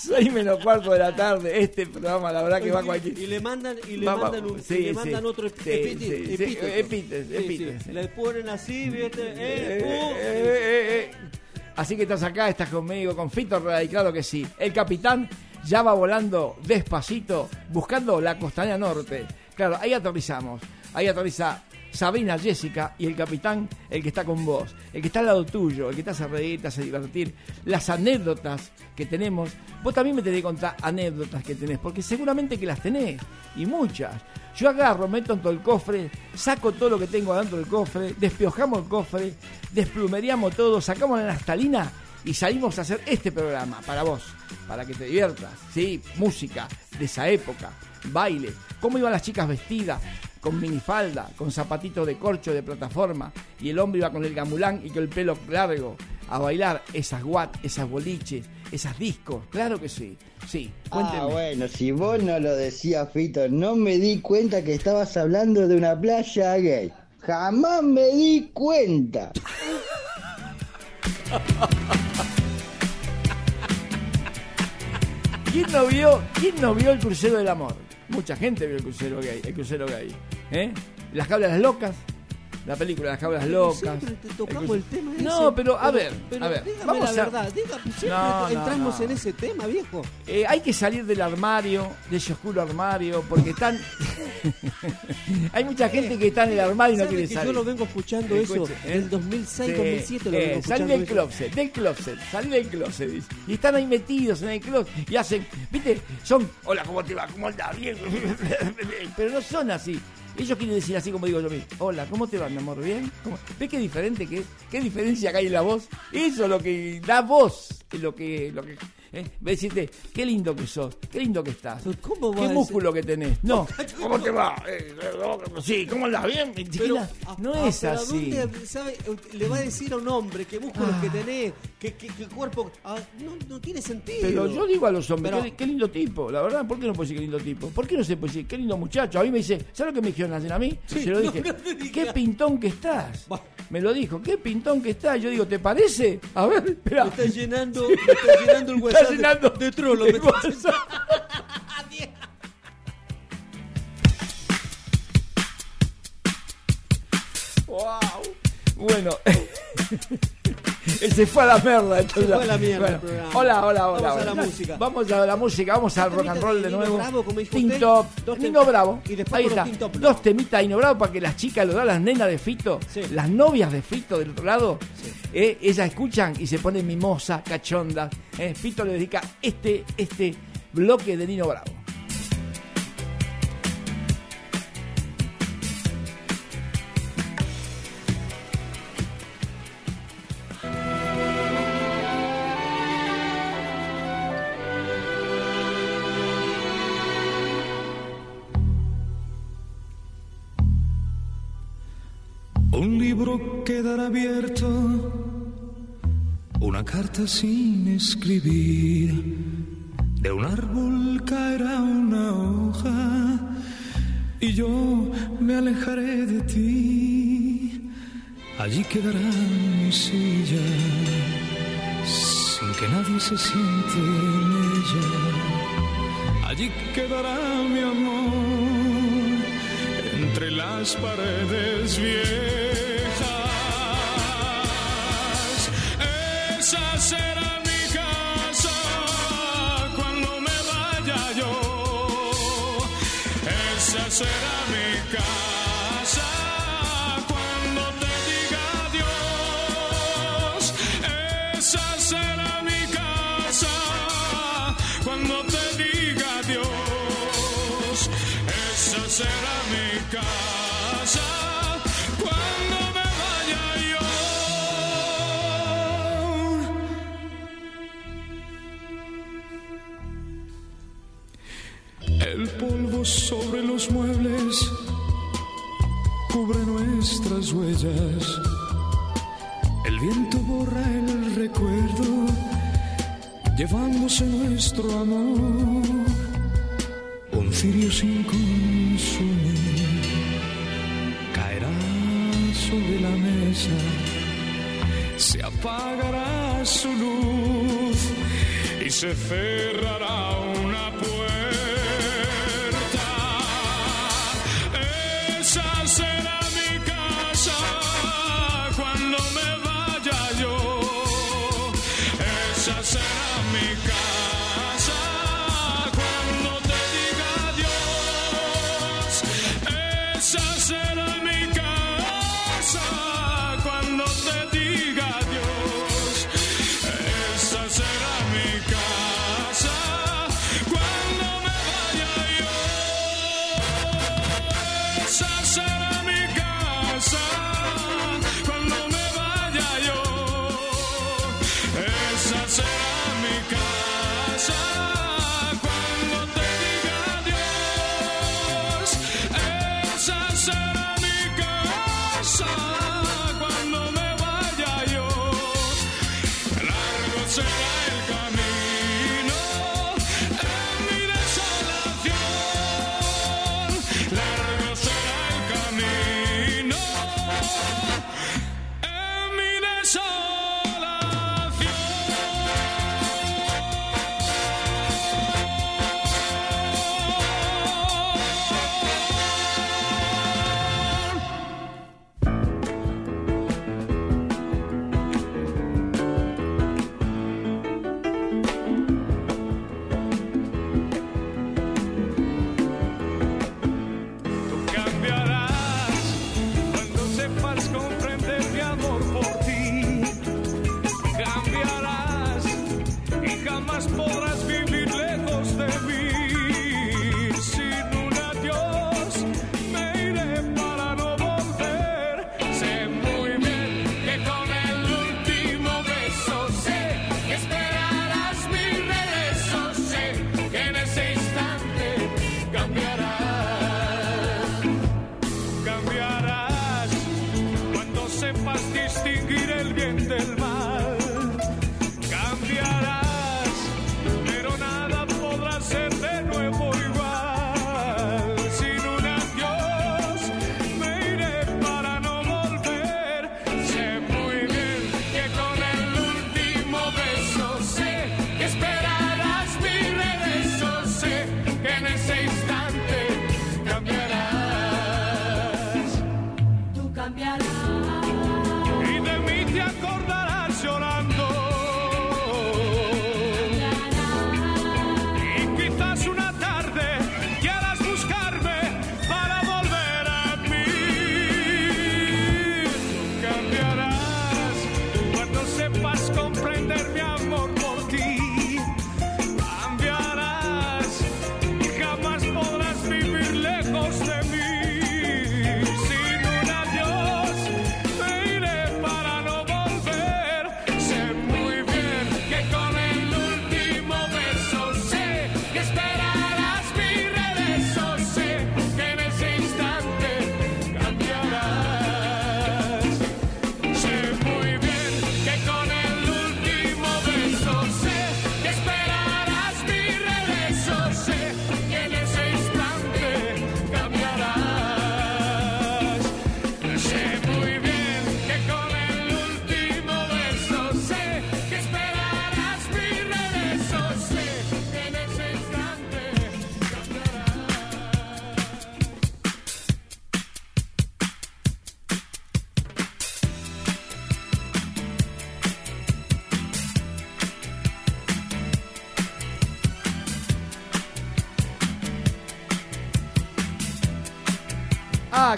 6 menos cuarto de la tarde. Este programa, la verdad que va cualquier. Y le mandan, y le Va- mandan, un, sí, y le sí. mandan otro Sí, sí, sí, epíteto. Sí, sí. sí. Le ponen así, ¿viste? Eh, Eh, eh, eh, eh, eh. Así que estás acá, estás conmigo, con Fito Ray, claro que sí. El capitán ya va volando despacito, buscando la costanera norte. Claro, ahí aterrizamos. Ahí aterriza Sabrina, Jessica y el capitán, el que está con vos, el que está al lado tuyo, el que te hace reír, te hace divertir, las anécdotas que tenemos. Vos también me tenés que contar anécdotas que tenés, porque seguramente que las tenés, y muchas. Yo agarro, meto en todo el cofre, saco todo lo que tengo adentro del cofre, despiojamos el cofre, desplumeríamos todo, sacamos la naftalina y salimos a hacer este programa para vos, para que te diviertas, ¿sí? Música de esa época, baile, cómo iban las chicas vestidas, con minifalda, con zapatitos de corcho de plataforma, y el hombre iba con el gamulán y con el pelo largo a bailar esas guat, esas boliches, esas discos, claro que sí, sí, cuénteme. Ah, bueno, si vos no lo decías, Fito, no me di cuenta que estabas hablando de una playa gay. Jamás me di cuenta. ¿Quién no vio, quién no vio el crucero del amor? Mucha gente vio el crucero gay, el crucero gay. ¿eh? Las cabras locas, la película Las cabras locas. Siempre te tocamos cruce- el tema ese. No, pero a ver, pero a ver, dígame vamos la a verdad, diga, siempre No, entramos no. en ese tema, viejo. Eh, hay que salir del armario, de ese oscuro armario, porque están. [LAUGHS] hay mucha gente que está en el armario y no ¿Sabe quiere que salir. Yo lo vengo escuchando eso Escuche, ¿eh? del 2006, Sí, 2007 lo eh, vengo salí escuchando del eso. closet, del closet, salí del closet. dice. Y están ahí metidos en el closet y hacen, viste, son, hola, ¿cómo te va? ¿Cómo andás? Bien. [LAUGHS] Pero no son así. Ellos quieren decir así como digo yo mismo. Hola, ¿cómo te va, mi amor? ¿Bien? ¿Cómo? ¿Ves qué diferente que es? ¿Qué diferencia que hay en la voz? Eso es lo que da voz. Es lo que... Lo que ¿eh? Decirte, qué lindo que sos, qué lindo que estás. ¿Cómo ¿Qué músculo que tenés? No. [LAUGHS] ¿Cómo te va? Eh, eh, sí, ¿cómo andás? ¿Bien? No Ah, es pero ¿a así. dónde, sabe? Le va a decir a un hombre qué músculos Ah. que tenés, qué, qué- qué cuerpo. ah, no, no tiene sentido. Pero yo digo a los hombres, Pero- qué, qué lindo tipo, la verdad, ¿por qué no puedo decir qué lindo tipo? ¿Por qué no se puede decir qué lindo muchacho? A mí me dice, ¿sabes lo que me dijeron ayer a mí? Sí, se lo [LAUGHS] dije, no qué pintón que estás. Me lo dijo, qué pintón que estás. Yo digo, ¿te parece? A ver, espera. Me está llenando, me está llenando el [LAUGHS] Está WhatsApp de- llenando de, trolo. el me está- WhatsApp. [LAUGHS] Wow. Bueno. [LAUGHS] Se fue a la mierda. entonces. fue a la mierda Bueno, el programa. Hola, hola, hola. Vamos a la música. Vamos a la música, vamos al rock and roll de nuevo. Bravo, como dijo usted, Nino Bravo. y después Ahí está. Dos temitas Nino Bravo para que las chicas lo dan, las nenas de Fito, las novias de Fito del otro lado, eh, ellas escuchan y se ponen mimosa, cachonda. Eh, Fito le dedica este, este bloque de Nino Bravo. Libro quedará abierto, una carta sin escribir. De un árbol caerá una hoja y yo me alejaré de ti. Allí quedará mi silla, sin que nadie se siente en ella. Allí quedará mi amor entre las paredes viejas. Será mi casa cuando te diga adiós. Esa será mi casa cuando te diga adiós. Esa será y se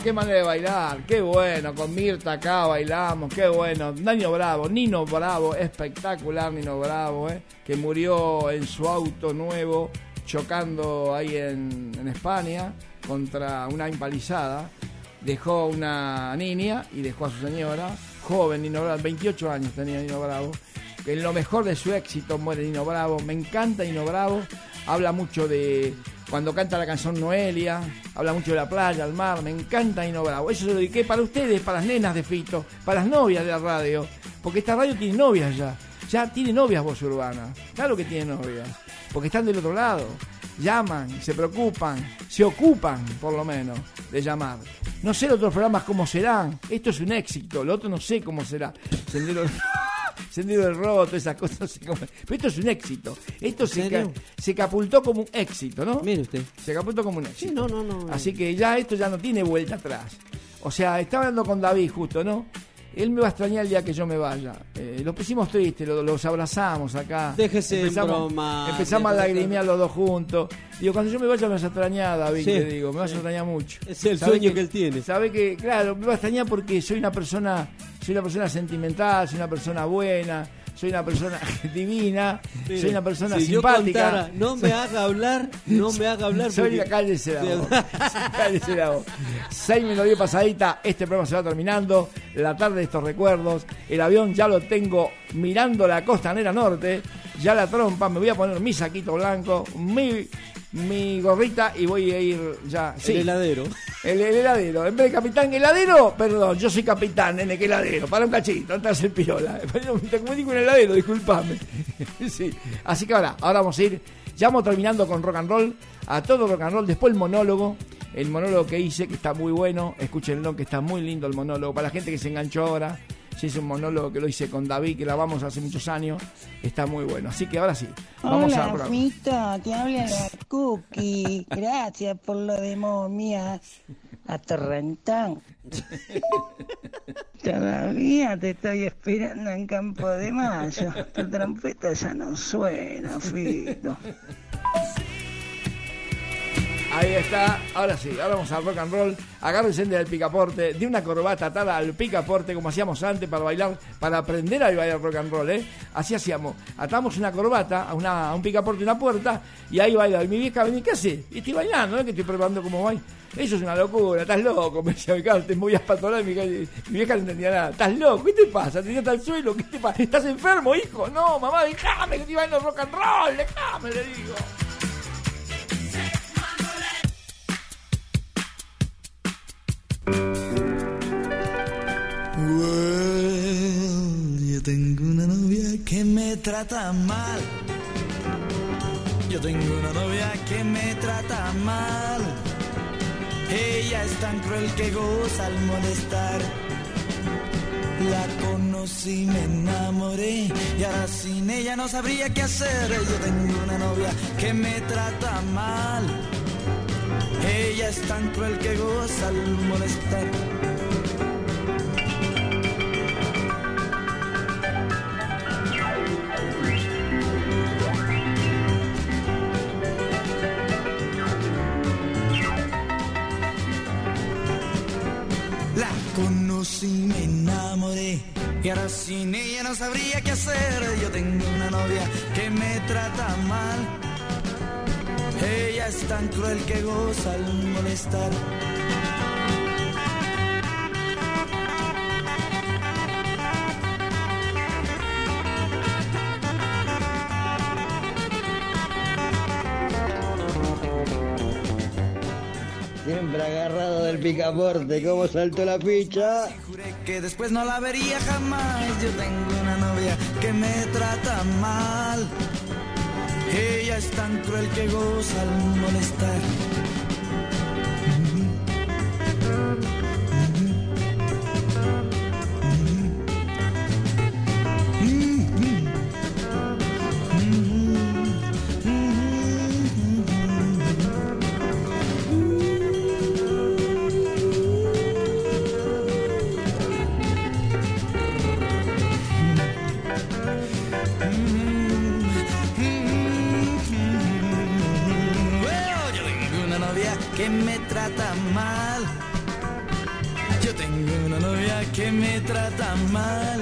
qué manera de bailar, qué bueno, con Mirta acá bailamos, qué bueno. Nino Bravo, Nino Bravo, espectacular Nino Bravo, eh, que murió en su auto nuevo chocando ahí en, en España contra una empalizada. Dejó una niña y dejó a su señora, joven Nino Bravo, 28 años tenía Nino Bravo. En lo mejor de su éxito muere Nino Bravo. Me encanta Nino Bravo. Habla mucho de cuando canta la canción Noelia, habla mucho de la playa, el mar, me encanta Nino Bravo. Eso se lo dediqué para ustedes, para las nenas de Fito, para las novias de la radio, porque esta radio tiene novias ya, ya tiene novias voz urbana, claro que tiene novias, porque están del otro lado, llaman, se preocupan, se ocupan por lo menos de llamar. No sé los otros programas cómo serán, esto es un éxito, lo otro no sé cómo será. Sendero, [LAUGHS] Sendero del Roto, esas cosas, [LAUGHS] pero esto es un éxito. Esto se, ca- se capultó como un éxito, ¿no? Mire usted. Se capultó como un éxito. Sí, no, no, no. Así que ya esto ya no tiene vuelta atrás. O sea, estaba hablando con David justo, ¿no? Él me va a extrañar el día que yo me vaya. Eh, lo pusimos tristes, lo- los abrazamos acá. Déjese en empezamos, broma, empezamos a lagrimear los dos juntos. Digo, cuando yo me vaya me vas a extrañar, David, Sí. te digo, me vas a extrañar mucho. Es el Sabe sueño que él tiene. Sabe que, claro, me va a extrañar porque soy una persona, soy una persona sentimental, soy una persona buena, soy una persona [LAUGHS] divina, Mire, soy una persona si yo simpática. contara, no me haga hablar, no me haga hablar. Soy porque- la calle se la voz. Cállese la voz. Seis minutos diez pasadita, este programa se va terminando. La tarde de estos recuerdos. El avión ya lo tengo mirando la costanera norte. Ya la trompa, me voy a poner mi saquito blanco, mi, mi gorrita y voy a ir ya. Sí. El heladero. El, el heladero. En vez de capitán, heladero, perdón, yo soy capitán, nene, que heladero. Para un cachito, antes hacer pirola. Te [LAUGHS] comunico un heladero, disculpame. [LAUGHS] sí. Así que ahora, ahora vamos a ir. Ya vamos terminando con rock and roll. A todo rock and roll. Después el monólogo. El monólogo que hice, que está muy bueno. Escúchenlo, que está muy lindo el monólogo. Para la gente que se enganchó ahora. Si es un monólogo que lo hice con David, que grabamos hace muchos años. Está muy bueno. Así que ahora sí. Vamos a Hola, Fito, te habla la Cookie. Gracias por lo de momia. Atorrentón. [LAUGHS] Todavía te estoy esperando en Campo de Mayo. Tu trompeta ya no suena, Fito. Ahí está, ahora sí, ahora vamos al rock and roll. Agárrense del picaporte, de una corbata atada al picaporte, como hacíamos antes para bailar, para aprender a bailar rock and roll, ¿eh? Así hacíamos. Atamos una corbata a, una, a un picaporte, una puerta, y ahí bailaba. Y mi vieja venía, ¿qué hace? Y estoy bailando, ¿no? Que estoy preparando como baila. Eso es una locura, estás loco, [LAUGHS] me decía, claro, te movías para todos lados", y mi, mi vieja no entendía nada. ¿Estás loco? ¿Qué te pasa? ¿Te al suelo? ¿Qué te pasa? ¿Estás enfermo, hijo? No, mamá, déjame que estoy bailando rock and roll, déjame, le digo. Well, yo tengo una novia que me trata mal. Yo tengo una novia que me trata mal. Ella es tan cruel que goza al molestar. La conocí, me enamoré y ahora sin ella no sabría qué hacer. Yo tengo una novia que me trata mal. Ella es tan cruel que goza al molestar. La conocí, me enamoré y ahora sin ella no sabría qué hacer. Yo tengo una novia que me trata mal. Ella es tan cruel que goza al molestar. Siempre agarrado del picaporte, ¿cómo saltó la ficha? que después no la vería jamás. Yo tengo una novia que me trata mal. Ella es tan cruel que goza al molestar. que me trata mal. Yo tengo una novia que me trata mal.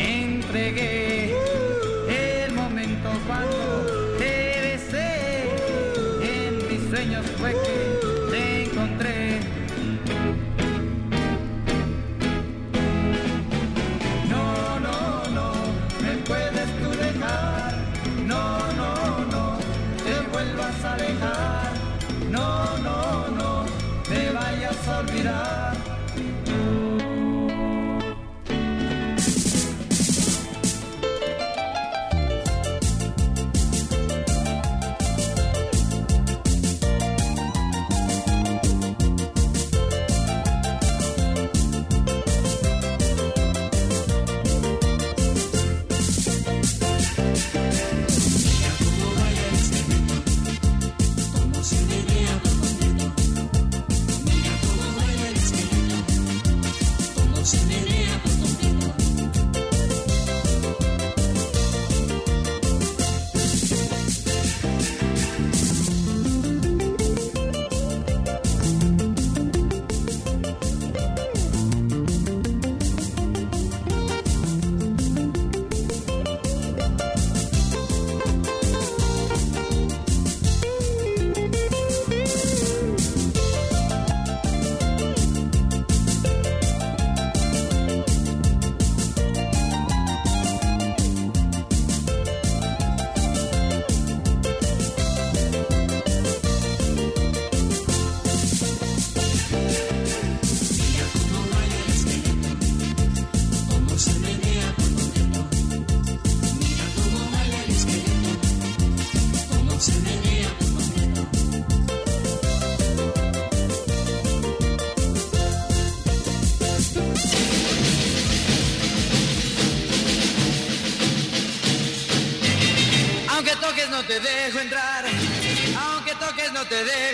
entregué el momento cuando te besé. En mis sueños fue que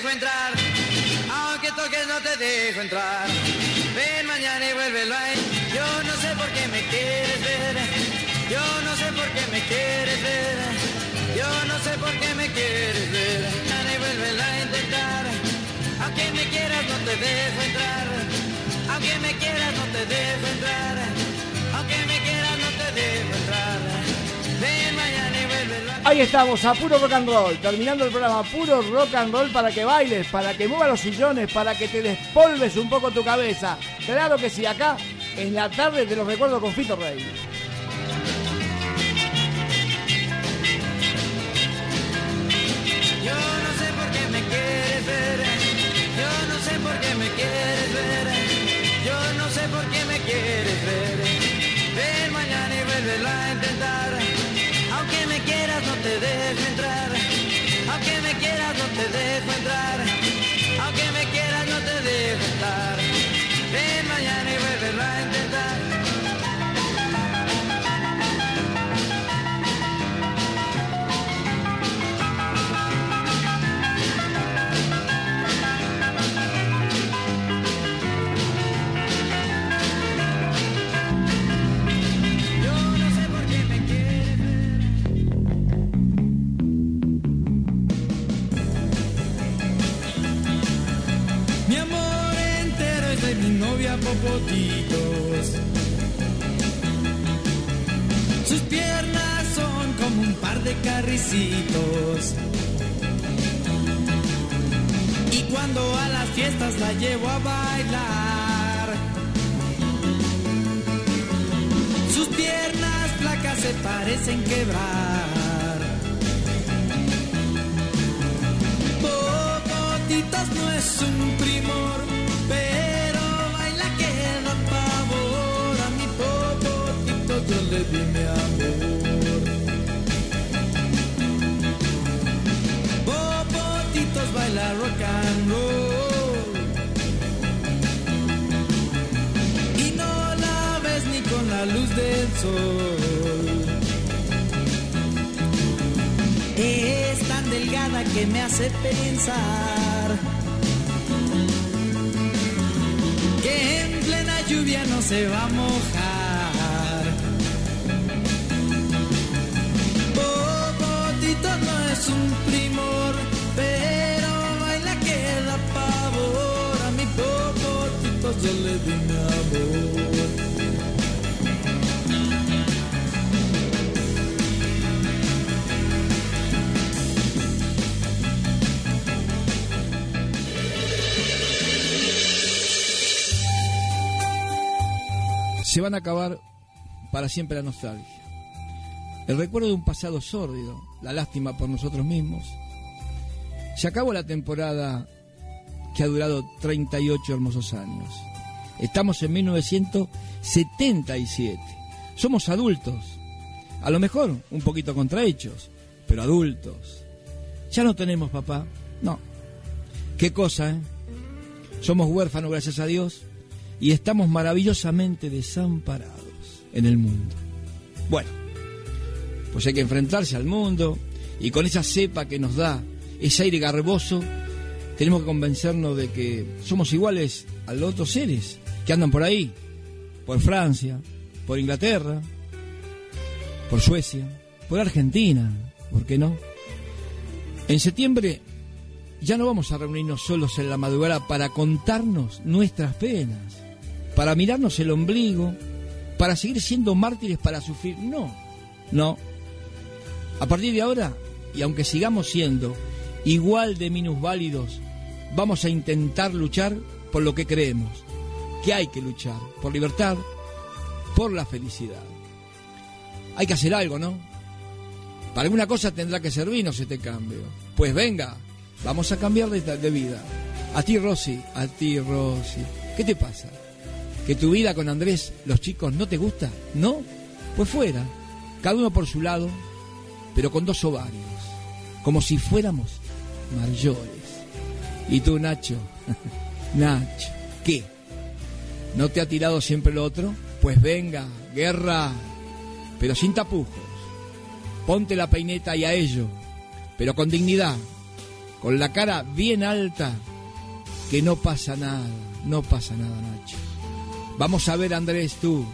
aunque toques no te dejo entrar. Ahí estamos, a puro rock and roll, terminando el programa, puro rock and roll para que bailes, para que muevas los sillones, para que te despolves un poco tu cabeza. Claro que sí, acá en la tarde te los recuerdo con Fito Rey. piernas flacas se parecen quebrar. Bogotitas no es un primor, pero baila que da pavor. A mi Bogotitos yo le di mi amor. Bogotitos baila rock and roll. Es tan delgada que me hace pensar que en plena lluvia no se va a mojar. Popotito no es un primor, pero baila que da pavor. A mi popotito yo le di mi amor. Se van a acabar para siempre la nostalgia. El recuerdo de un pasado sórdido, la lástima por nosotros mismos. Se acabó la temporada que ha durado 38 hermosos años. Estamos en 1977. Somos adultos. A lo mejor un poquito contrahechos, pero adultos. Ya no tenemos papá. No. Qué cosa, ¿eh? Somos huérfanos, gracias a Dios, y estamos maravillosamente desamparados en el mundo. Bueno, pues hay que enfrentarse al mundo y con esa cepa que nos da ese aire garboso, tenemos que convencernos de que somos iguales a los otros seres que andan por ahí, por Francia, por Inglaterra, por Suecia, por Argentina, ¿por qué no? En septiembre ya no vamos a reunirnos solos en la madrugada para contarnos nuestras penas, para mirarnos el ombligo, para seguir siendo mártires para sufrir. No, no. A partir de ahora, y aunque sigamos siendo igual de minusválidos, vamos a intentar luchar por lo que creemos, que hay que luchar, por libertad, por la felicidad. Hay que hacer algo, ¿no? Para alguna cosa tendrá que servirnos este cambio. Pues venga, vamos a cambiar de, vida. A ti, Rosy, a ti, Rosy. ¿Qué te pasa? ¿Que tu vida con Andrés, los chicos, no te gusta? ¿No? Pues fuera. Cada uno por su lado, pero con dos ovarios. Como si fuéramos mayores. ¿Y tú, Nacho? [LAUGHS] Nacho, ¿qué? ¿No te ha tirado siempre lo otro? Pues venga, guerra, pero sin tapujos. Ponte la peineta y a ello, pero con dignidad, con la cara bien alta, que no pasa nada, no pasa nada, Nacho. Vamos a ver, Andrés, tú,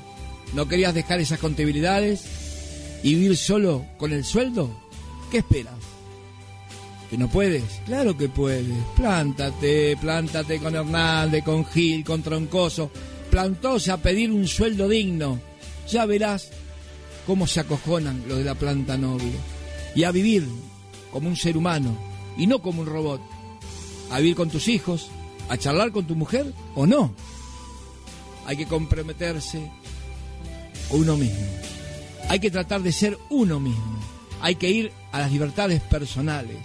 ¿no querías dejar esas contabilidades y vivir solo con el sueldo? ¿Qué esperas? ¿Que no puedes? Claro que puedes. Plántate, plántate con Hernández, con Gil, con Troncoso. Plantóse a pedir un sueldo digno. Ya verás cómo se acojonan los de la planta noble. Y a vivir como un ser humano y no como un robot. A vivir con tus hijos, a charlar con tu mujer o no. Hay que comprometerse uno mismo. Hay que tratar de ser uno mismo. Hay que ir a las libertades personales.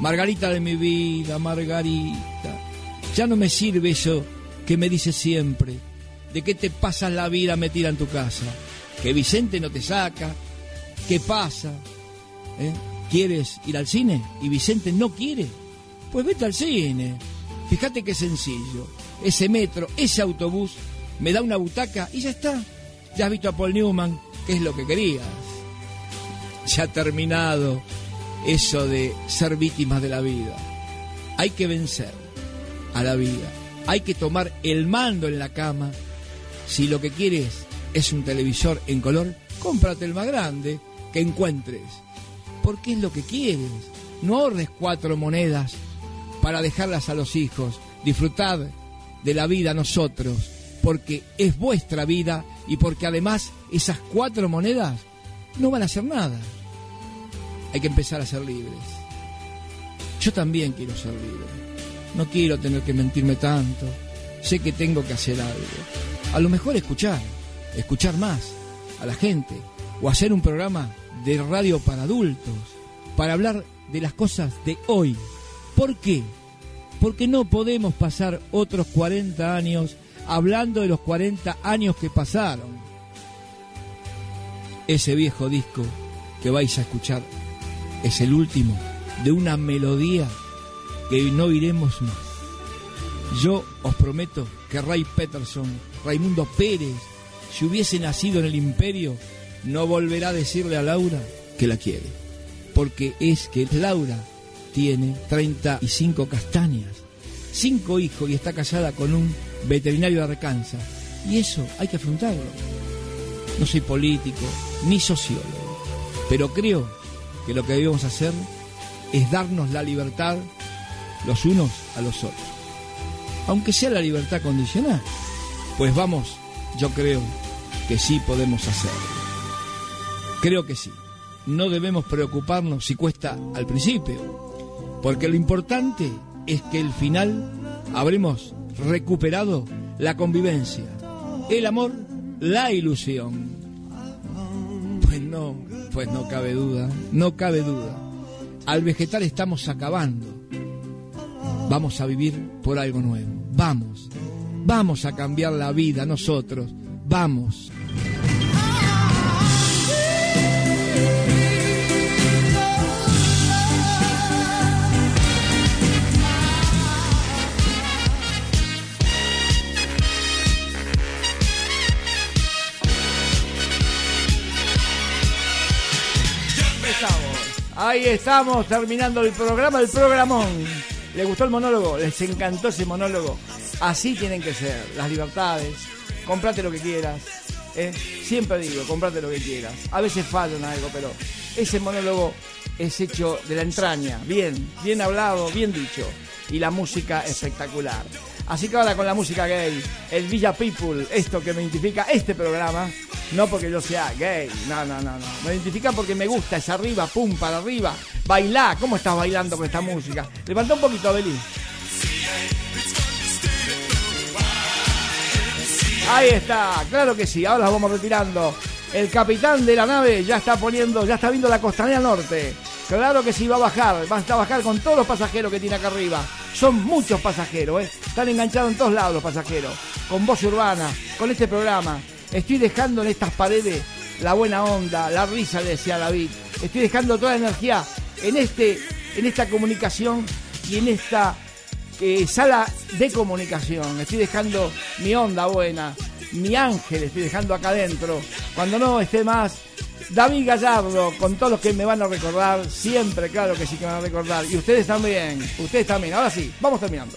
Margarita de mi vida, Margarita. Ya no me sirve eso que me dices siempre. De que te pasas la vida metida en tu casa. Que Vicente no te saca. ¿Qué pasa? ¿Eh? ¿Quieres ir al cine? Y Vicente no quiere. Pues vete al cine. Fíjate qué sencillo. Ese metro, ese autobús, me da una butaca y ya está. Ya has visto a Paul Newman, que es lo que querías. Ya ha terminado eso de ser víctimas de la vida. Hay que vencer a la vida. Hay que tomar el mando en la cama. Si lo que quieres es un televisor en color, cómprate el más grande que encuentres. Porque es lo que quieres. No ahorres cuatro monedas para dejarlas a los hijos. Disfrutad de la vida nosotros, porque es vuestra vida y porque además esas cuatro monedas no van a hacer nada. Hay que empezar a ser libres. Yo también quiero ser libre. No quiero tener que mentirme tanto. Sé que tengo que hacer algo. A lo mejor escuchar, escuchar más a la gente o hacer un programa de radio para adultos, para hablar de las cosas de hoy. ¿Por qué? Porque no podemos pasar otros 40 años hablando de los 40 años que pasaron. Ese viejo disco que vais a escuchar es el último de una melodía que no iremos más. Yo os prometo que Ray Peterson, Raimundo Pérez, si hubiese nacido en el imperio, no volverá a decirle a Laura que la quiere. Porque es que Laura tiene 35 castañas, cinco hijos y está casada con un veterinario de Arkansas. Y eso hay que afrontarlo. No soy político ni sociólogo, pero creo que lo que debemos hacer es darnos la libertad los unos a los otros. Aunque sea la libertad condicional, pues vamos, yo creo que sí podemos hacerlo. Creo que sí. No debemos preocuparnos si cuesta al principio, porque lo importante es que al final habremos recuperado la convivencia, el amor, la ilusión. Pues no, pues no cabe duda, no cabe duda. Al vegetal estamos acabando. Vamos a vivir por algo nuevo. Vamos, vamos a cambiar la vida nosotros. Vamos. Ahí estamos, terminando el programa, el programón. ¿Les gustó el monólogo? ¿Les encantó ese monólogo? Así tienen que ser, las libertades. Comprate lo que quieras. ¿eh? Siempre digo, comprate lo que quieras. A veces fallo en algo, pero ese monólogo es hecho de la entraña. Bien, bien hablado, bien dicho. Y la música espectacular. Así que ahora con la música gay, el Villa People, esto que me identifica este programa, no porque yo sea gay, no, no, no, no. Me identifica porque me gusta, es arriba, pum, para arriba. Bailá, ¿cómo estás bailando con esta música? Levanta un poquito, Abelín. Ahí está, claro que sí, ahora vamos retirando. El capitán de la nave ya está poniendo, ya está viendo la costanera norte. Claro que sí, va a bajar, va a bajar con todos los pasajeros que tiene acá arriba. Son muchos pasajeros, ¿eh? Están enganchados en todos lados los pasajeros. Con voz urbana, con este programa. Estoy dejando en estas paredes la buena onda, la risa, decía David. Estoy dejando toda la energía en, este, en esta comunicación y en esta eh, sala de comunicación. Estoy dejando mi onda buena, mi ángel, estoy dejando acá adentro. Cuando no esté más, David Gallardo, con todos los que me van a recordar, siempre, claro que sí que me van a recordar. Y ustedes también, ustedes también. Ahora sí, vamos terminando.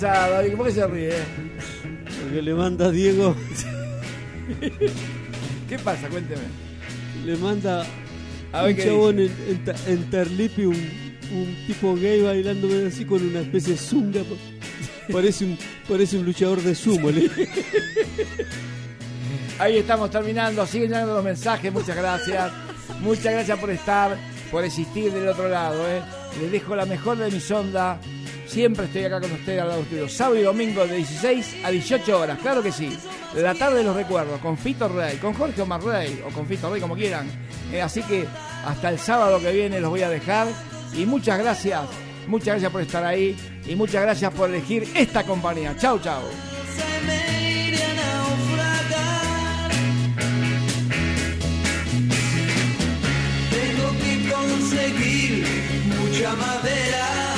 Pasa, David? ¿Por qué se ríe? Porque le manda Diego, [LAUGHS] ¿Qué pasa? Cuénteme. le manda A ver un qué chabón en, en, Ta- en Terlipi, un, un tipo gay bailando así con una especie de zunga. Parece un, parece un luchador de sumo. [LAUGHS] Ahí estamos terminando. Siguen llegando los mensajes. Muchas gracias. Muchas gracias por estar, por existir del otro lado. ¿eh? Les dejo la mejor de mis ondas. Siempre estoy acá con ustedes al lado ustedes. Sábado y domingo de 16 a 18 horas. Claro que sí. La tarde de los recuerdos. Con Fito Rey, con Jorge Omar Rey o con Fito Rey, como quieran. Eh, así que hasta el sábado que viene los voy a dejar. Y muchas gracias. Muchas gracias por estar ahí. Y muchas gracias por elegir esta compañía. Chau, chau. Tengo que conseguir mucha madera.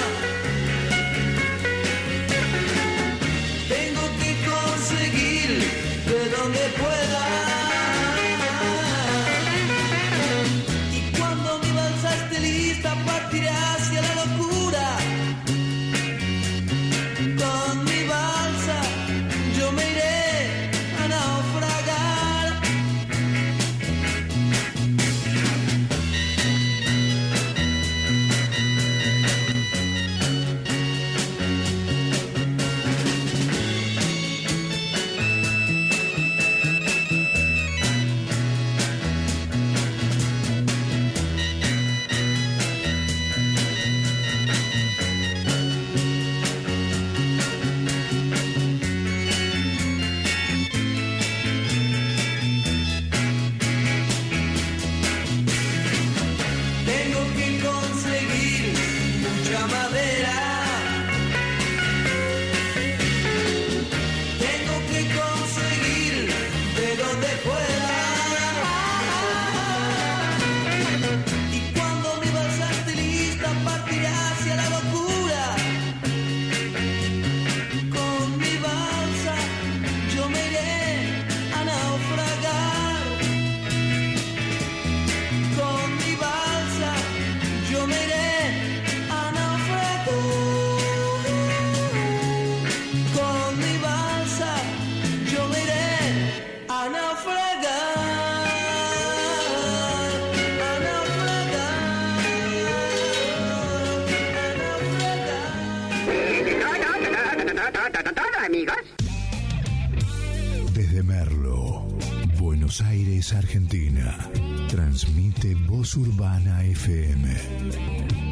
Argentina. Transmite Voz Urbana FM.